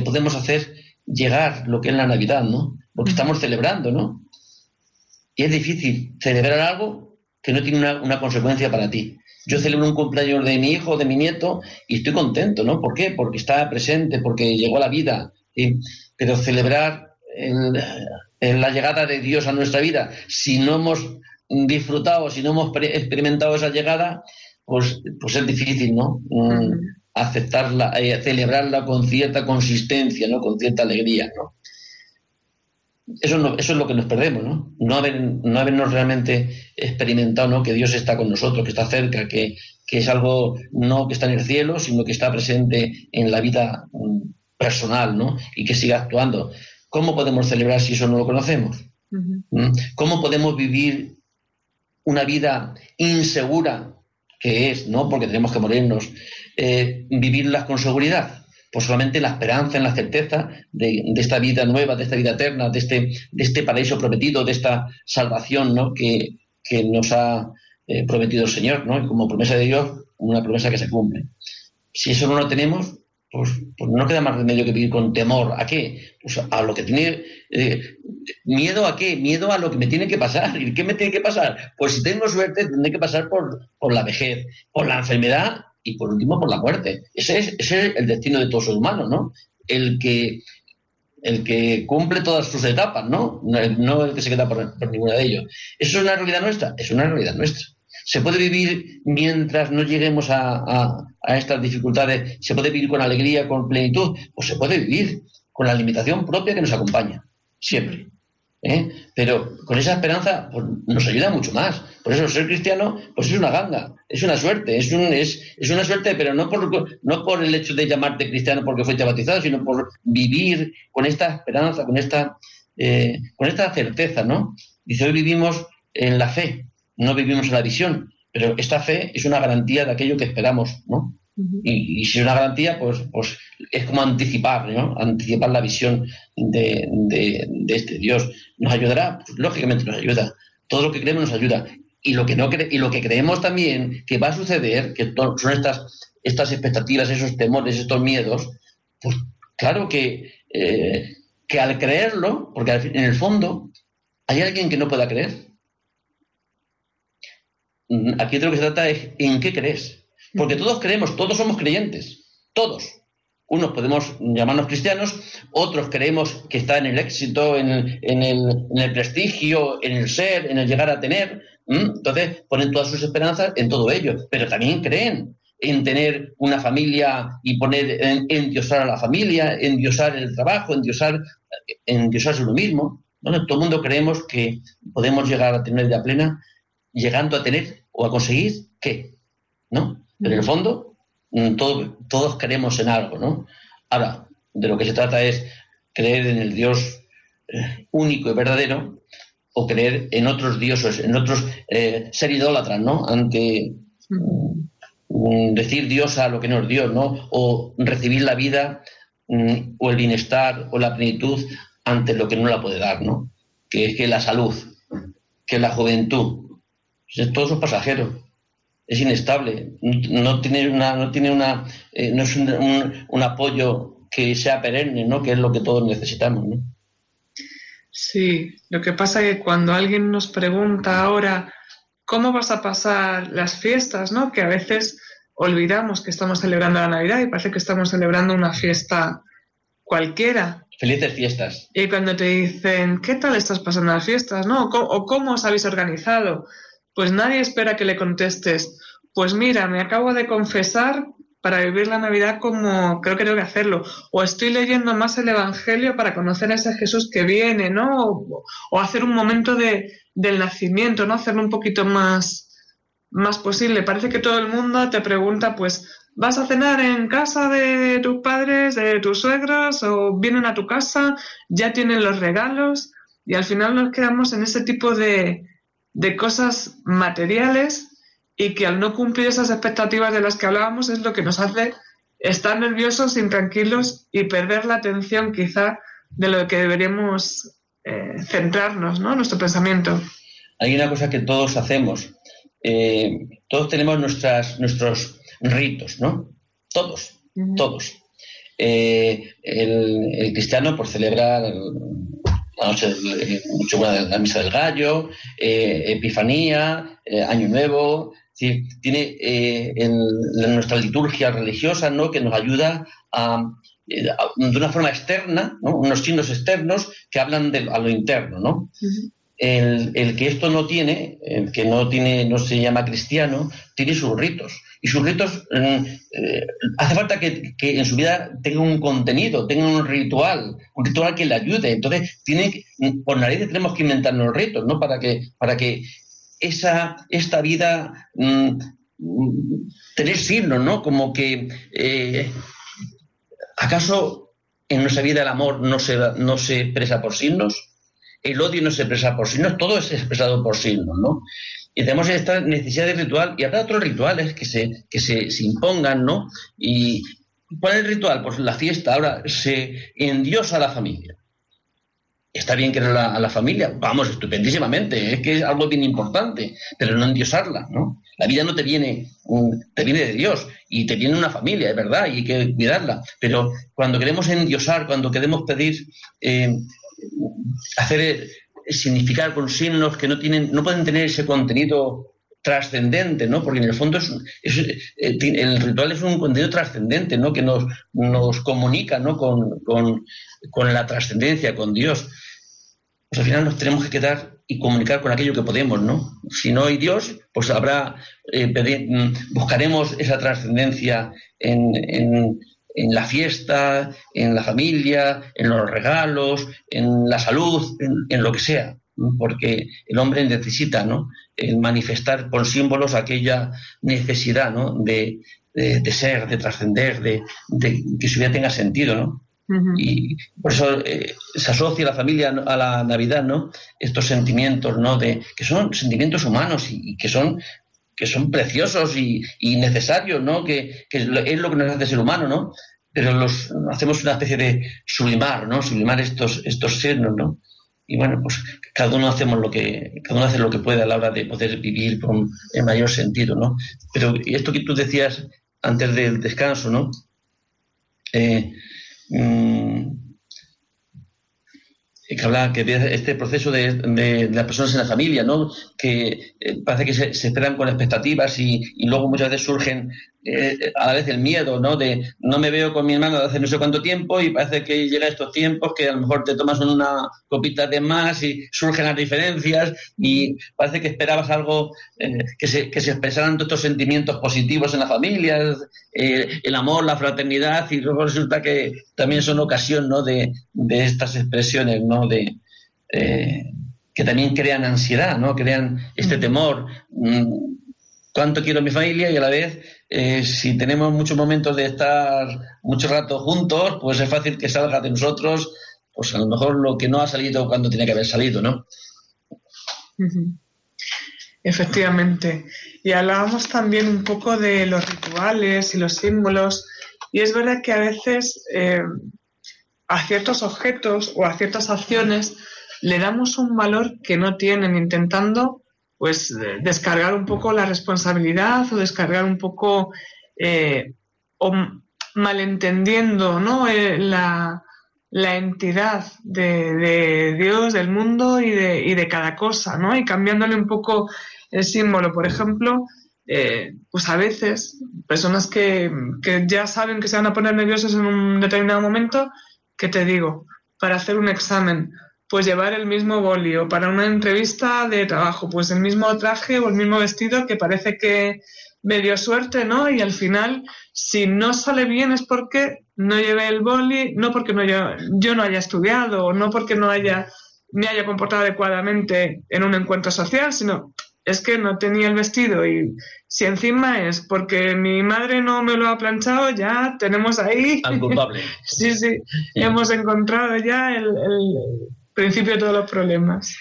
podemos hacer llegar lo que es la Navidad, ¿no? Lo que mm. estamos celebrando, ¿no? Y es difícil celebrar algo que no tiene una, consecuencia para ti. Yo celebro un cumpleaños de mi hijo, de mi nieto, y estoy contento, ¿no? ¿Por qué? Porque está presente, porque llegó a la vida. Pero celebrar la llegada de Dios a nuestra vida, si no hemos disfrutado, si no hemos experimentado esa llegada, pues, pues es difícil, ¿no? Mm, aceptarla, eh, celebrarla con cierta consistencia, ¿no? Con cierta alegría, ¿no? Eso, eso es lo que nos perdemos, ¿no? No, haber, no habernos realmente experimentado ¿no? que Dios está con nosotros, que está cerca, que, es algo no que está en el cielo, sino que está presente en la vida mm, personal, ¿no? Y que sigue actuando. ¿Cómo podemos celebrar si eso no lo conocemos? ¿Mm? ¿Cómo podemos vivir una vida insegura que es, ¿no? Porque tenemos que morirnos, eh, vivirlas con seguridad. Pues solamente en la esperanza, en la certeza de, esta vida nueva, de esta vida eterna, de este, de este paraíso prometido, de esta salvación ¿no? que, nos ha eh, prometido el Señor, ¿no? Como promesa de Dios, una promesa que se cumple. Si eso no lo tenemos, pues, pues, no queda más remedio que vivir con temor. ¿A qué? Pues a lo que tiene. Eh, ¿Miedo a qué? Miedo a lo que me tiene que pasar. ¿Y qué me tiene que pasar? Pues si tengo suerte, tendré que pasar por, por la vejez, por la enfermedad y por último por la muerte. Ese es, ese es el destino de todo ser humano, ¿no? El que, el que cumple todas sus etapas, ¿no? No el que se queda por, ninguna de ellos. ¿Eso es una realidad nuestra? Es una realidad nuestra. ¿Se puede vivir mientras no lleguemos a, estas dificultades? ¿Se puede vivir con alegría, con plenitud? Pues se puede vivir con la limitación propia que nos acompaña, siempre. ¿Eh? Pero con esa esperanza pues, nos ayuda mucho más. Por eso ser cristiano pues es una ganga, es una suerte, es, un, es, una suerte, pero no por, no por el hecho de llamarte cristiano porque fuiste bautizado, sino por vivir con esta esperanza, con esta, eh, con esta certeza, ¿no? Dice, hoy vivimos en la fe, no vivimos en la visión, pero esta fe es una garantía de aquello que esperamos, ¿no? Y, si es una garantía, pues, pues es como anticipar, ¿no? Anticipar la visión de, este Dios. ¿Nos ayudará? Pues, lógicamente nos ayuda. Todo lo que creemos nos ayuda. Y lo que, no y lo que creemos también que va a suceder, que son estas, estas expectativas, esos temores, estos miedos, pues claro que, eh, que al creerlo, porque en el fondo hay alguien que no pueda creer, Aquí de lo que se trata es en qué crees. Porque todos creemos, todos somos creyentes, todos. Unos podemos llamarnos cristianos, otros creemos que está en el éxito, en el, prestigio, en el ser, en el llegar a tener. Entonces ponen todas sus esperanzas en todo ello, pero también creen en tener una familia y poner, en, endiosar a la familia, endiosar el trabajo, endiosar, endiosarse uno mismo. Bueno, todo el mundo creemos que podemos llegar a tener de plena llegando a tener o a conseguir qué, ¿no? Pero en el fondo, mm, todos creemos en algo, ¿no? Ahora, de lo que se trata es creer en el Dios eh, único y verdadero o creer en otros dioses, en otros, eh, ser idólatras, ¿no? Ante mm, decir Dios a lo que no es Dios, ¿no? O recibir la vida mm, o el bienestar o la plenitud ante lo que no la puede dar, ¿no? Que es que la salud, que la juventud, todo eso es pasajero, es inestable, no tiene una, no tiene una, eh, no es un, apoyo que sea perenne, ¿no? Que es lo que todos necesitamos, ¿no? Sí, lo que pasa es que cuando alguien nos pregunta ahora cómo vas a pasar las fiestas, ¿no? Que a veces olvidamos que estamos celebrando la Navidad y parece que estamos celebrando una fiesta cualquiera. Felices fiestas. Y cuando te dicen, ¿qué tal estás pasando las fiestas? ¿No? ¿O cómo os habéis organizado? Pues nadie espera que le contestes, pues mira, me acabo de confesar para vivir la Navidad como creo que tengo que hacerlo, o estoy leyendo más el Evangelio para conocer a ese Jesús que viene, ¿no? O, hacer un momento de, del nacimiento, ¿no? Hacerlo un poquito más, más posible. Parece que todo el mundo te pregunta, pues, ¿vas a cenar en casa de tus padres, de tus suegros, o vienen a tu casa, ya tienen los regalos? Y al final nos quedamos en ese tipo de, de cosas materiales y que al no cumplir esas expectativas de las que hablábamos es lo que nos hace estar nerviosos, intranquilos y perder la atención quizá de lo que deberíamos eh, centrarnos, ¿no? Nuestro pensamiento. Hay una cosa que todos hacemos. Eh, todos tenemos nuestras, nuestros ritos, ¿no? Todos, todos. Eh, el, cristiano por celebrar la noche de la misa del gallo, Epifanía, Año Nuevo, tiene en, nuestra liturgia religiosa ¿no? que nos ayuda a, de una forma externa, unos signos externos que hablan de, a lo interno. ¿no? El, que esto no tiene, el que no tiene, no se llama cristiano, tiene sus ritos. Y sus ritos mm, eh, hace falta que, en su vida tenga un contenido, tenga un ritual, un ritual que le ayude. Entonces, tiene, por nariz tenemos que inventarnos los ritos, ¿no? Para que, para que esa, esta vida mm, tener signos, ¿no? Como que eh, ¿acaso en nuestra vida el amor no se, no se expresa por signos? El odio no se expresa por signos, todo es expresado por signos, ¿no? Y tenemos esta necesidad de ritual, y habrá otros rituales que se, que se, impongan, ¿no? Y ¿cuál es el ritual? Pues la fiesta, ahora se endiosa a la familia. Está bien querer a la, familia, vamos, estupendísimamente, es que es algo bien importante, pero no endiosarla, ¿no? La vida no te viene, te viene de Dios y te viene una familia, es verdad, y hay que cuidarla. Pero cuando queremos endiosar, cuando queremos pedir eh, hacer eh, significar con signos que no tienen, no pueden tener ese contenido trascendente, ¿no? Porque en el fondo es, eh, el ritual es un contenido trascendente, ¿no? Que nos, nos comunica, ¿no? Con, la trascendencia, con Dios. Pues al final nos tenemos que quedar y comunicar con aquello que podemos, ¿no? Si no hay Dios, pues habrá, eh, mm, buscaremos esa trascendencia en, en la fiesta, en la familia, en los regalos, en la salud, en, lo que sea, porque el hombre necesita ¿no? el manifestar con símbolos aquella necesidad ¿no? de, ser, de trascender, de, que su vida tenga sentido. ¿no? Y por eso eh, se asocia la familia a la Navidad, ¿no? Estos sentimientos, ¿no? De, que son sentimientos humanos y, que son que son preciosos y, necesarios, ¿no? Que, es lo que nos hace ser humano, ¿no? Pero los hacemos una especie de sublimar, ¿no? Sublimar estos, estos signos, ¿no? Y bueno, pues cada uno hacemos lo que, cada uno hace lo que puede a la hora de poder vivir con el mayor sentido, ¿no? Pero esto que tú decías antes del descanso, ¿no? Eh, mm, que habla que este proceso de, las personas en la familia, ¿no? Que eh, parece que se, esperan con expectativas y, luego muchas veces surgen eh, a la vez el miedo, ¿no? De no me veo con mi hermano de hace no sé cuánto tiempo y parece que llega estos tiempos que a lo mejor te tomas una copita de más y surgen las diferencias y parece que esperabas algo eh, que, se, que se expresaran todos estos sentimientos positivos en la familia, el amor, la fraternidad y luego resulta que también son ocasión, ¿no? De, de estas expresiones, ¿no? De, que también crean ansiedad, ¿no? Crean este mm. temor. Mm, cuánto quiero a mi familia y a la vez eh, si tenemos muchos momentos de estar mucho rato juntos, pues es fácil que salga de nosotros, pues a lo mejor lo que no ha salido cuando tiene que haber salido, ¿no? Efectivamente. Y hablábamos también un poco de los rituales y los símbolos. Y es verdad que a veces eh, a ciertos objetos o a ciertas acciones le damos un valor que no tienen, intentando pues descargar un poco la responsabilidad o descargar un poco eh, o malentendiendo ¿no? Eh, la, entidad de, Dios, del mundo y de, y de, cada cosa, ¿no? Y cambiándole un poco el símbolo. Por ejemplo, eh, pues a veces personas que, que, ya saben que se van a poner nerviosas en un determinado momento, ¿qué te digo? Para hacer un examen pues llevar el mismo bolio para una entrevista de trabajo, pues el mismo traje o el mismo vestido que parece que me dio suerte, ¿no? Y al final, si no sale bien es porque no llevé el boli, no porque no yo, yo no haya estudiado, o no porque no haya, me haya comportado adecuadamente en un encuentro social, sino es que no tenía el vestido y si encima es porque mi madre no me lo ha planchado, ya tenemos ahí... Al culpable. sí, sí, hemos encontrado ya el principio de todos los problemas.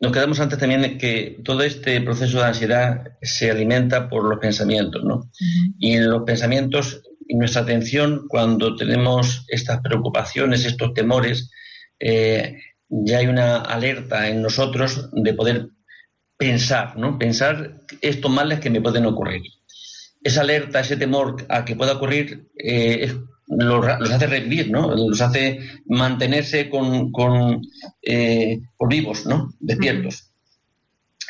Nos quedamos antes también de que todo este proceso de ansiedad se alimenta por los pensamientos, ¿no? Y en los pensamientos y nuestra atención, cuando tenemos estas preocupaciones, estos temores, eh, ya hay una alerta en nosotros de poder pensar, ¿no? Pensar estos males que me pueden ocurrir. Esa alerta, ese temor a que pueda ocurrir, eh, los, hace revivir, ¿no? Los hace mantenerse con, con eh, vivos, ¿no? Despiertos.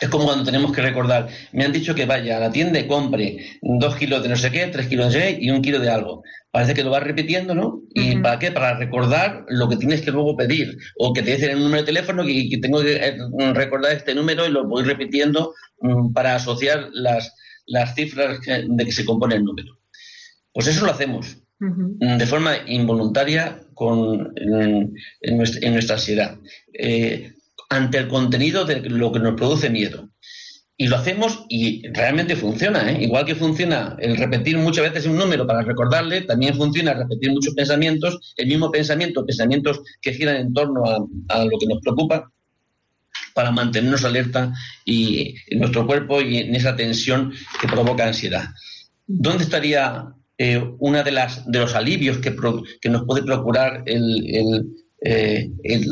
Es como cuando tenemos que recordar, me han dicho que vaya a la tienda y compre dos kilos de no sé qué, tres kilos de no sé qué y un kilo de algo. Parece que lo vas repitiendo, ¿no? ¿Y para qué? Para recordar lo que tienes que luego pedir. O que te dicen el número de teléfono y que tengo que eh, recordar este número y lo voy repitiendo mm, para asociar las, las cifras de que se compone el número. Pues eso lo hacemos de forma involuntaria con, en, nuestra, ansiedad. Eh, ante el contenido de lo que nos produce miedo. Y lo hacemos y realmente funciona. ¿eh? Igual que funciona el repetir muchas veces un número para recordarle, también funciona repetir muchos pensamientos, el mismo pensamiento, pensamientos que giran en torno a, lo que nos preocupa, para mantenernos alerta y en nuestro cuerpo y en esa tensión que provoca ansiedad. ¿Dónde estaría eh, una de las de los alivios que, que nos puede procurar el, eh,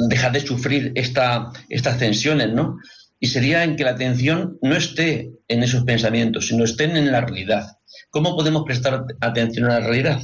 dejar de sufrir esta, estas tensiones, ¿no? Y sería en que la atención no esté en esos pensamientos, sino estén en la realidad. ¿Cómo podemos prestar atención a la realidad?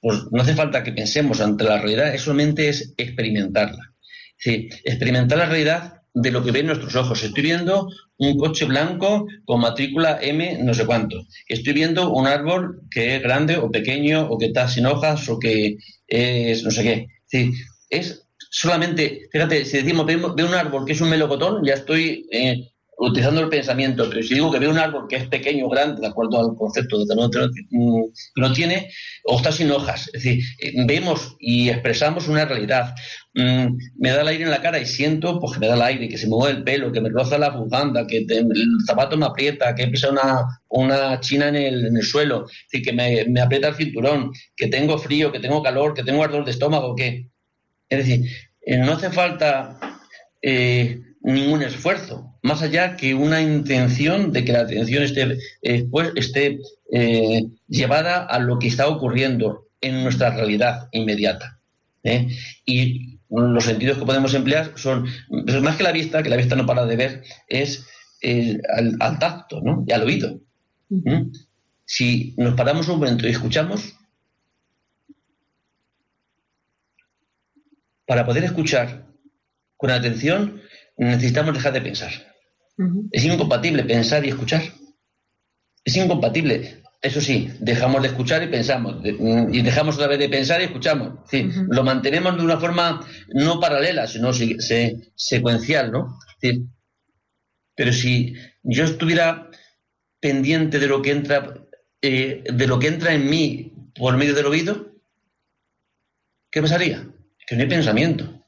Pues no hace falta que pensemos ante la realidad, solamente es experimentarla. Sí, experimentar la realidad de lo que ven nuestros ojos. Estoy viendo un coche blanco con matrícula M no sé cuánto. Estoy viendo un árbol que es grande o pequeño o que está sin hojas o que es no sé qué. Sí, es solamente, fíjate, si decimos veo, un árbol que es un melocotón, ya estoy eh, utilizando el pensamiento, pero si digo que veo un árbol que es pequeño o grande, de acuerdo al concepto de que no tiene, o está sin hojas, es decir, eh, vemos y expresamos una realidad. Mm, me da el aire en la cara y siento, pues que me da el aire, que se me mueve el pelo, que me roza la bufanda, que el zapato me aprieta, que he pisado una, una china en el, en el suelo, es que me, me aprieta el cinturón, que tengo frío, que tengo calor, que tengo ardor de estómago, que es decir, eh, no hace falta eh, ningún esfuerzo, más allá que una intención de que la atención esté, eh, pues, esté llevada a lo que está ocurriendo en nuestra realidad inmediata. Y los sentidos que podemos emplear son, pues, más que la vista, que la vista no para de ver, es al, tacto ¿no? y al oído. Si nos paramos un momento y escuchamos, para poder escuchar con atención necesitamos dejar de pensar. Es incompatible pensar y escuchar. Es incompatible. Eso sí, dejamos de escuchar y pensamos. y dejamos otra vez de pensar y escuchamos. Lo mantenemos de una forma no paralela, sino secuencial, ¿no? pero si yo estuviera pendiente de lo que entra, eh, de lo que entra en mí por medio del oído, ¿qué pasaría? Que no hay pensamiento.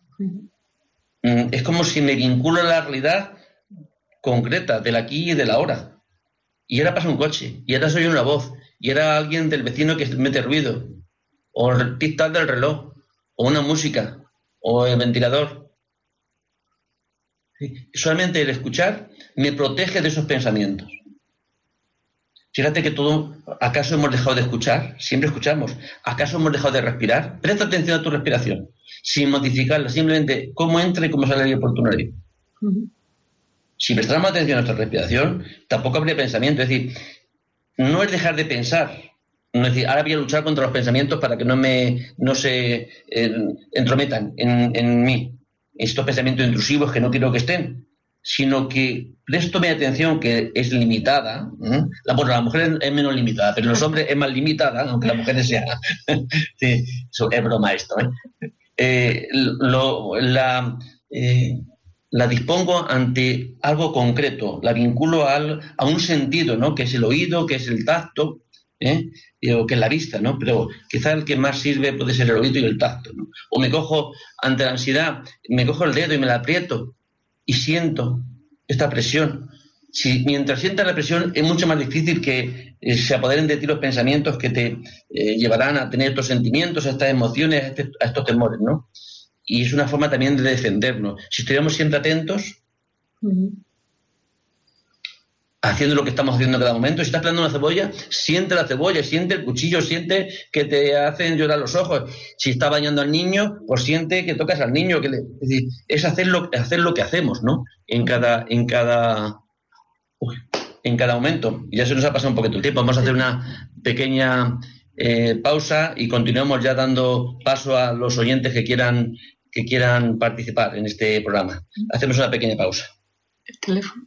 Mm, es como si me vinculo a la realidad concreta del aquí y del ahora. Y ahora pasa un coche, y ahora soy una voz, y era alguien del vecino que mete ruido, o el tic-tac del reloj, o una música, o el ventilador. Solamente el escuchar me protege de esos pensamientos. Fíjate que todo, ¿acaso hemos dejado de escuchar? Siempre escuchamos. ¿Acaso hemos dejado de respirar? Presta atención a tu respiración, sin modificarla, simplemente cómo entra y cómo sale el por tu nariz. Si prestamos atención a nuestra respiración, tampoco habría pensamiento. Es decir, no es dejar de pensar. No es decir, ahora voy a luchar contra los pensamientos para que no, me, no se eh, entrometan en, en mí. Estos pensamientos intrusivos que no quiero que estén sino que presto mi atención que es limitada. La, bueno, la mujer es menos limitada, pero los hombres es más limitada, aunque la mujer sea. sí, es broma esto. ¿eh? Eh, la, eh, la, dispongo ante algo concreto, la vinculo al, a un sentido, ¿no? que es el oído, que es el tacto, o que es la vista, ¿no? pero quizá el que más sirve puede ser el oído y el tacto. O me cojo ante la ansiedad, me cojo el dedo y me la aprieto y siento esta presión. Si mientras sientas la presión es mucho más difícil que eh, se apoderen de ti los pensamientos que te eh, llevarán a tener estos sentimientos, a estas emociones, a, este, estos temores, ¿no? Y es una forma también de defendernos. Si estuviéramos siempre atentos, haciendo lo que estamos haciendo en cada momento. Si estás plantando una cebolla, siente la cebolla, siente el cuchillo, siente que te hacen llorar los ojos. Si está bañando al niño, pues siente que tocas al niño. Que es decir, es hacer lo, hacer lo que hacemos, ¿no? En cada, en cada, en cada momento. Ya se nos ha pasado un poquito el tiempo. Vamos a hacer una pequeña eh, pausa y continuamos ya dando paso a los oyentes que quieran, que quieran participar en este programa. Hacemos una pequeña pausa. El teléfono.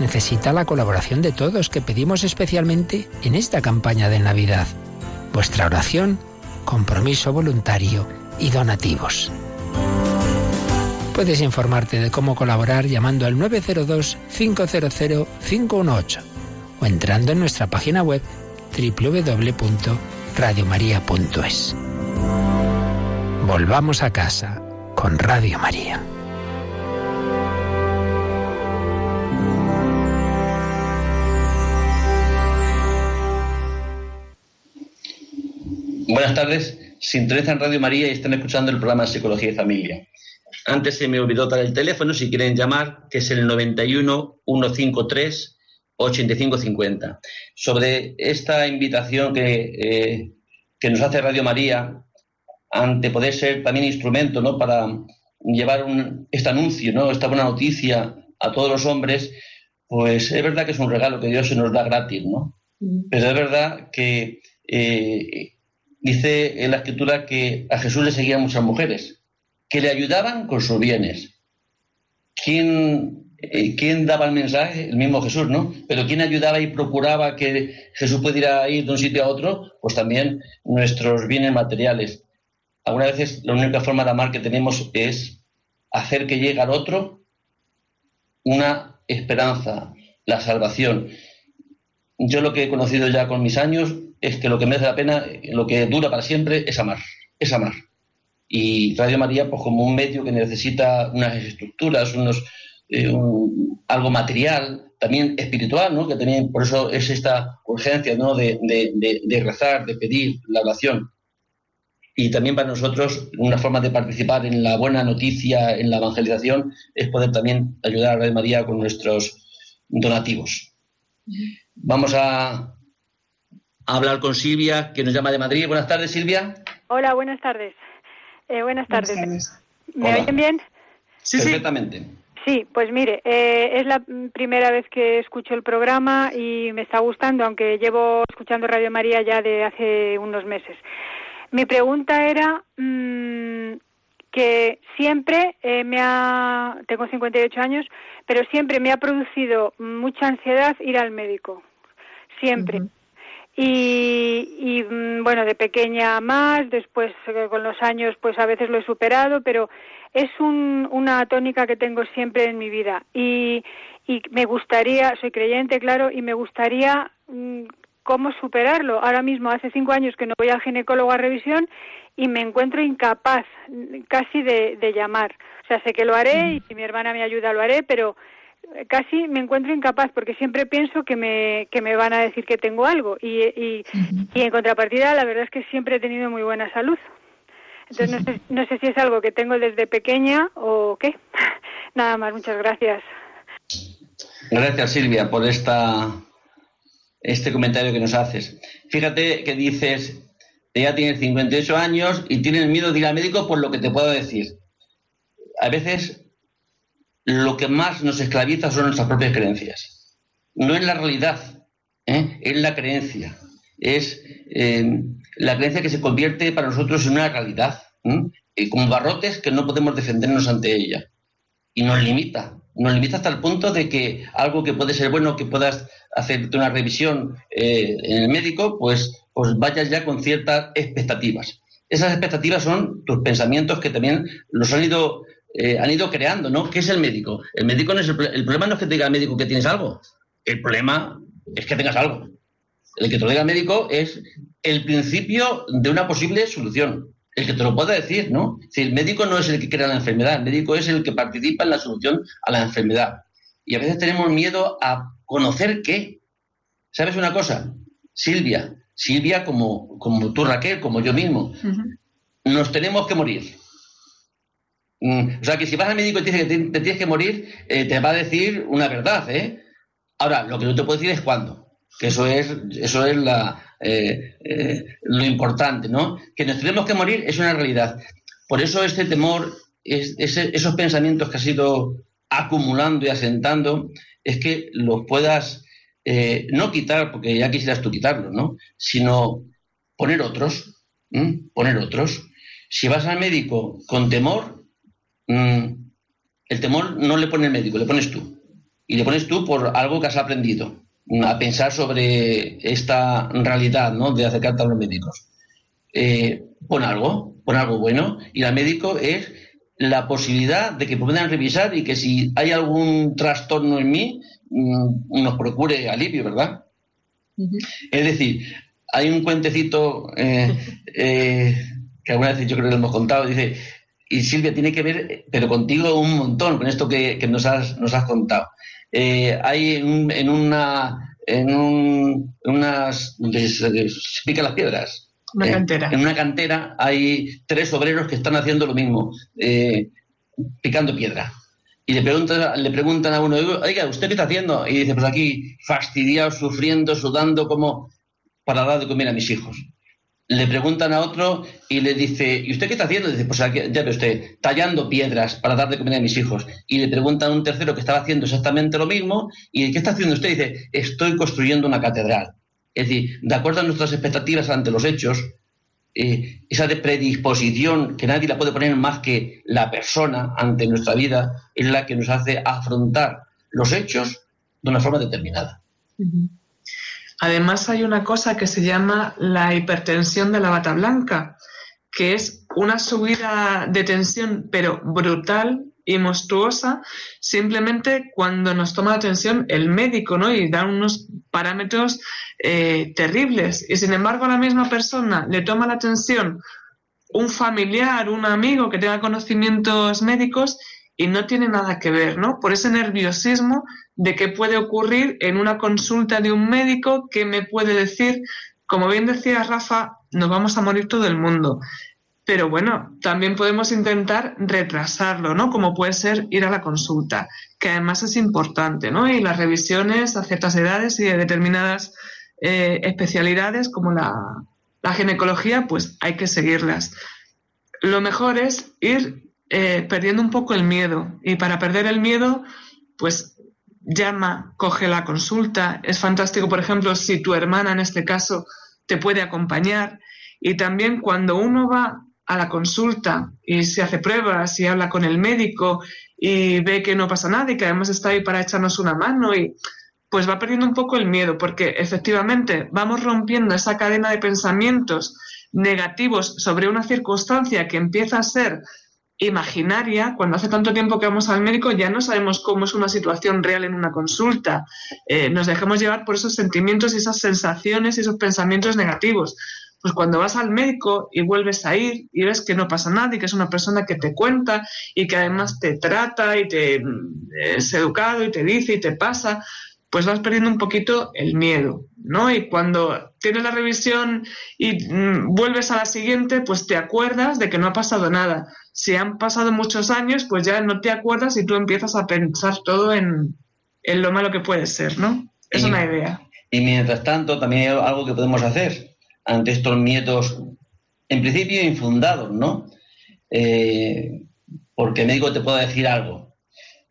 necesita la colaboración de todos que pedimos especialmente en esta campaña de Navidad. Vuestra oración, compromiso voluntario y donativos. Puedes informarte de cómo colaborar llamando al 902-500-518 o entrando en nuestra página web www.radiomaria.es. Volvamos a casa con Radio María. Buenas tardes, sintonizan Radio María y están escuchando el programa Psicología y Familia. Antes se me olvidó dar el teléfono, si quieren llamar, que es el 91 153 8550. Sobre esta invitación que, eh, que nos hace Radio María, ante poder ser también instrumento ¿no? para llevar un, este anuncio, ¿no? esta buena noticia a todos los hombres, pues es verdad que es un regalo que Dios se nos da gratis, ¿no? Mm. Pero es verdad que eh, dice en la escritura que a Jesús le seguían muchas mujeres, que le ayudaban con sus bienes. ¿Quién, eh, ¿Quién, daba el mensaje? El mismo Jesús, ¿no? Pero ¿quién ayudaba y procuraba que Jesús pudiera ir de un sitio a otro? Pues también nuestros bienes materiales. Algunas veces la única forma de amar que tenemos es hacer que llegue al otro una esperanza, la salvación. Yo lo que he conocido ya con mis años es que lo que merece la pena, lo que dura para siempre es amar, es amar. Y Radio María, pues como un medio que necesita unas estructuras, unos, eh, algo material, también espiritual, ¿no? que también por eso es esta urgencia ¿no? de, de, rezar, de pedir la oración. Y también para nosotros una forma de participar en la buena noticia, en la evangelización, es poder también ayudar a Radio María con nuestros donativos. Vamos a, hablar con Silvia, que nos llama de Madrid. Buenas tardes, Silvia. Hola, buenas tardes. Eh, buenas tardes. ¿Me oyen bien? Sí, Perfectamente. Sí, pues mire, eh, es la primera vez que escucho el programa y me está gustando, aunque llevo escuchando Radio María ya de hace unos meses. Mi pregunta era mm, que siempre eh, me ha, tengo 58 años, pero siempre me ha producido mucha ansiedad ir al médico, siempre. Y, mm, bueno, de pequeña más, después eh, con los años pues a veces lo he superado, pero es una tónica que tengo siempre en mi vida. Y, y me gustaría, soy creyente, claro, y me gustaría mm, cómo superarlo. Ahora mismo, hace cinco años que no voy al ginecólogo a revisión y me encuentro incapaz casi de, de llamar. O sea, sé que lo haré y si mi hermana me ayuda lo haré, pero casi me encuentro incapaz porque siempre pienso que me, que me van a decir que tengo algo y, y, en contrapartida la verdad es que siempre he tenido muy buena salud. Entonces no sé, no sé si es algo que tengo desde pequeña o qué. Nada más, muchas gracias. Gracias Silvia por esta este comentario que nos haces. Fíjate que dices, ella tiene 58 años y tiene miedo de ir al médico por lo que te puedo decir. A veces lo que más nos esclaviza son nuestras propias creencias. No es la realidad, ¿eh? es la creencia. Es eh, la creencia que se convierte para nosotros en una realidad, ¿eh? como barrotes que no podemos defendernos ante ella. Y nos limita, nos limita hasta el punto de que algo que puede ser bueno, que puedas hacerte una revisión en el médico, pues, pues vayas ya con ciertas expectativas. Esas expectativas son tus pensamientos que también los han ido eh, han ido creando, ¿no? ¿Qué es el médico? El médico no es el, problema no es que te diga el médico que tienes algo. El problema es que tengas algo. El que te lo diga el médico es el principio de una posible solución. El que te lo pueda decir, ¿no? Si el médico no es el que crea la enfermedad, el médico es el que participa en la solución a la enfermedad. Y a veces tenemos miedo a conocer qué. ¿Sabes una cosa? Silvia, Silvia como, como tú Raquel, como yo mismo, nos tenemos que morir. Mm, o sea, que si vas al médico y te dice que te, tienes que morir, eh, te va a decir una verdad, ¿eh? Ahora, lo que no te puedo decir es cuándo, que eso es, eso es eh, eh, lo importante, ¿no? Que nos tenemos que morir es una realidad. Por eso este temor, es, esos pensamientos que has ido acumulando y asentando, es que los puedas no quitar, porque ya quisieras tú quitarlos, ¿no? Sino poner otros, poner otros. Si vas al médico con temor, Mm, el temor no le pone el médico, le pones tú. Y le pones tú por algo que has aprendido, mm, a pensar sobre esta realidad, ¿no? De acercarte a los médicos. Eh, pon algo, pon algo bueno, y al médico es la posibilidad de que puedan revisar y que si hay algún trastorno en mí, mm, nos procure alivio, ¿verdad? Es decir, hay un cuentecito eh, eh, que alguna vez yo creo que lo hemos contado, dice, y Silvia tiene que ver, pero contigo un montón, con esto que, nos, has, nos has contado. Eh, hay en, una, en un, unas, se, pican las piedras. Una eh, cantera. En una cantera hay tres obreros que están haciendo lo mismo, eh, picando piedra. Y le preguntan, le preguntan a uno, oiga, ¿usted qué está haciendo? Y dice, pues aquí, fastidiado, sufriendo, sudando, como para dar de comer a mis hijos le preguntan a otro y le dice, ¿y usted qué está haciendo? Dice, pues ya ve usted, tallando piedras para dar de comida a mis hijos. Y le preguntan a un tercero que estaba haciendo exactamente lo mismo, ¿y qué está haciendo usted? Dice, estoy construyendo una catedral. Es decir, de acuerdo a nuestras expectativas ante los hechos, eh, esa predisposición que nadie la puede poner más que la persona ante nuestra vida, es la que nos hace afrontar los hechos de una forma determinada. Además hay una cosa que se llama la hipertensión de la bata blanca, que es una subida de tensión pero brutal y monstruosa simplemente cuando nos toma la atención el médico, ¿no? Y da unos parámetros eh, terribles. Y sin embargo a la misma persona le toma la atención un familiar, un amigo que tenga conocimientos médicos y no tiene nada que ver, ¿no? Por ese nerviosismo de qué puede ocurrir en una consulta de un médico que me puede decir, como bien decía Rafa, nos vamos a morir todo el mundo. Pero bueno, también podemos intentar retrasarlo, ¿no? Como puede ser ir a la consulta, que además es importante, ¿no? Y las revisiones a ciertas edades y de determinadas eh, especialidades como la, la ginecología, pues hay que seguirlas. Lo mejor es ir eh, perdiendo un poco el miedo. Y para perder el miedo, pues llama, coge la consulta. Es fantástico, por ejemplo, si tu hermana en este caso te puede acompañar. Y también cuando uno va a la consulta y se hace pruebas y habla con el médico y ve que no pasa nada y que además está ahí para echarnos una mano y pues va perdiendo un poco el miedo porque efectivamente vamos rompiendo esa cadena de pensamientos negativos sobre una circunstancia que empieza a ser imaginaria, cuando hace tanto tiempo que vamos al médico ya no sabemos cómo es una situación real en una consulta. Eh, nos dejamos llevar por esos sentimientos y esas sensaciones y esos pensamientos negativos. pues cuando vas al médico y vuelves a ir y ves que no pasa nada y que es una persona que te cuenta y que además te trata y te mm, es educado y te dice y te pasa, pues vas perdiendo un poquito el miedo, ¿no? Y cuando tienes la revisión y mm, vuelves a la siguiente, pues te acuerdas de que no ha pasado nada. Si han pasado muchos años, pues ya no te acuerdas y tú empiezas a pensar todo en, lo malo que puede ser, ¿no? Es una idea. Y mientras tanto, también hay algo que podemos hacer ante estos miedos, en principio infundados, ¿no? Eh, porque el médico te puede decir algo.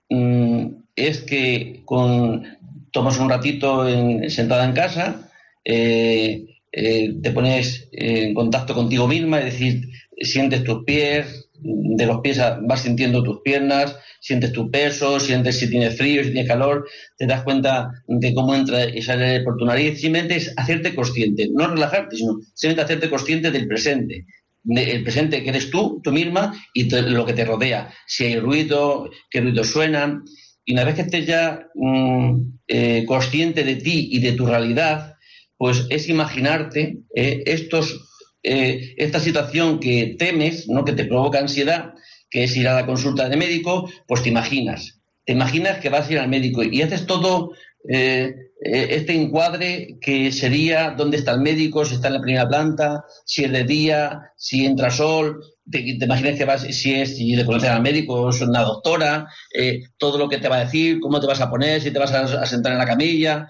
Mm, es que con tomas un ratito sentada en casa, eh, eh, te pones en contacto contigo misma, es decir, sientes tus pies, de los pies vas sintiendo tus piernas, sientes tu peso, sientes si tienes frío, si tienes calor, te das cuenta de cómo entra y sale por tu nariz. Simplemente es hacerte consciente, no relajarte, sino simplemente hacerte consciente del presente. el presente que eres tú, tú misma y lo que te rodea. Si hay ruido, qué ruidos suenan. Y una vez que estés ya mm, eh, consciente de ti y de tu realidad, pues es imaginarte eh, estos, eh, esta situación que temes, ¿no? que te provoca ansiedad, que es ir a la consulta de médico, pues te imaginas. Te imaginas que vas a ir al médico y haces todo este encuadre que sería dónde está el médico, si está en la primera planta, si es de día, si entra sol, te, imaginas que vas, si es, si le conoces al médico, es una doctora, eh, todo lo que te va a decir, cómo te vas a poner, si te vas a, sentar en la camilla,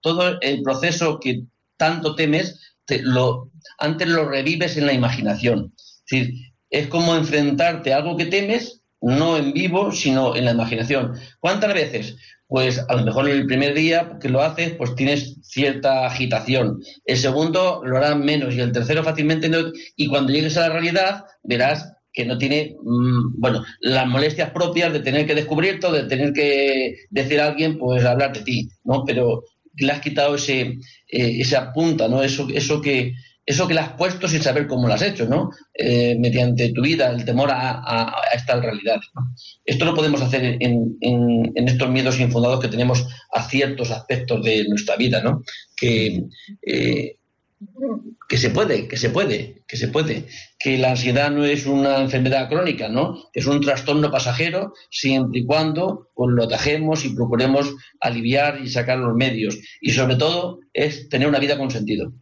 todo el proceso que tanto temes, lo, antes lo revives en la imaginación. Es es como enfrentarte a algo que temes, no en vivo, sino en la imaginación. ¿Cuántas veces? Pues a lo mejor el primer día que lo haces, pues tienes cierta agitación. El segundo lo harás menos y el tercero fácilmente no. Y cuando llegues a la realidad, verás que no tiene, mm, bueno, las molestias propias de tener que descubrirte, de tener que decir a alguien, pues hablar de ti, ¿no? Pero le has quitado ese, eh, esa punta, ¿no? Eso, eso que, eso que le has puesto sin saber cómo lo has hecho, ¿no? Eh, mediante tu vida, el temor a, a, esta realidad. Esto lo podemos hacer en, estos miedos infundados que tenemos a ciertos aspectos de nuestra vida, ¿no? Que, eh, que se puede, que se puede, que se puede, que la ansiedad no es una enfermedad crónica, ¿no? Es un trastorno pasajero siempre y cuando pues, lo atajemos y procuremos aliviar y sacar los medios. Y sobre todo es tener una vida con sentido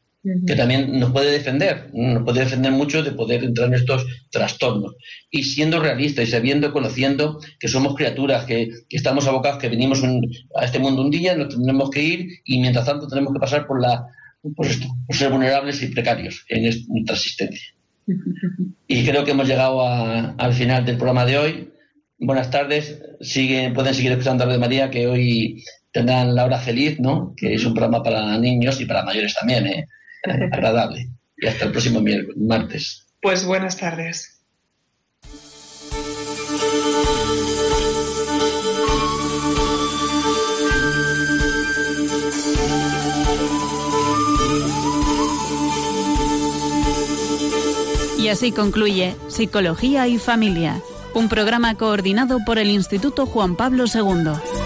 que también nos puede defender, nos puede defender mucho de poder entrar en estos trastornos. Y siendo realistas y sabiendo, conociendo que somos criaturas, que, estamos abocados, que venimos a este mundo un día, nos tendremos que ir y mientras tanto tenemos que pasar por la por esto, por ser vulnerables y precarios en nuestra existencia. Y creo que hemos llegado al final del programa de hoy. Buenas tardes. Sigue, pueden seguir escuchando de María, que hoy tendrán la hora feliz, ¿no? Que es un programa para niños y para mayores también, ¿eh? Agradable. Y hasta el próximo martes. Pues buenas tardes. Y así concluye Psicología y Familia, un programa coordinado por el Instituto Juan Pablo II.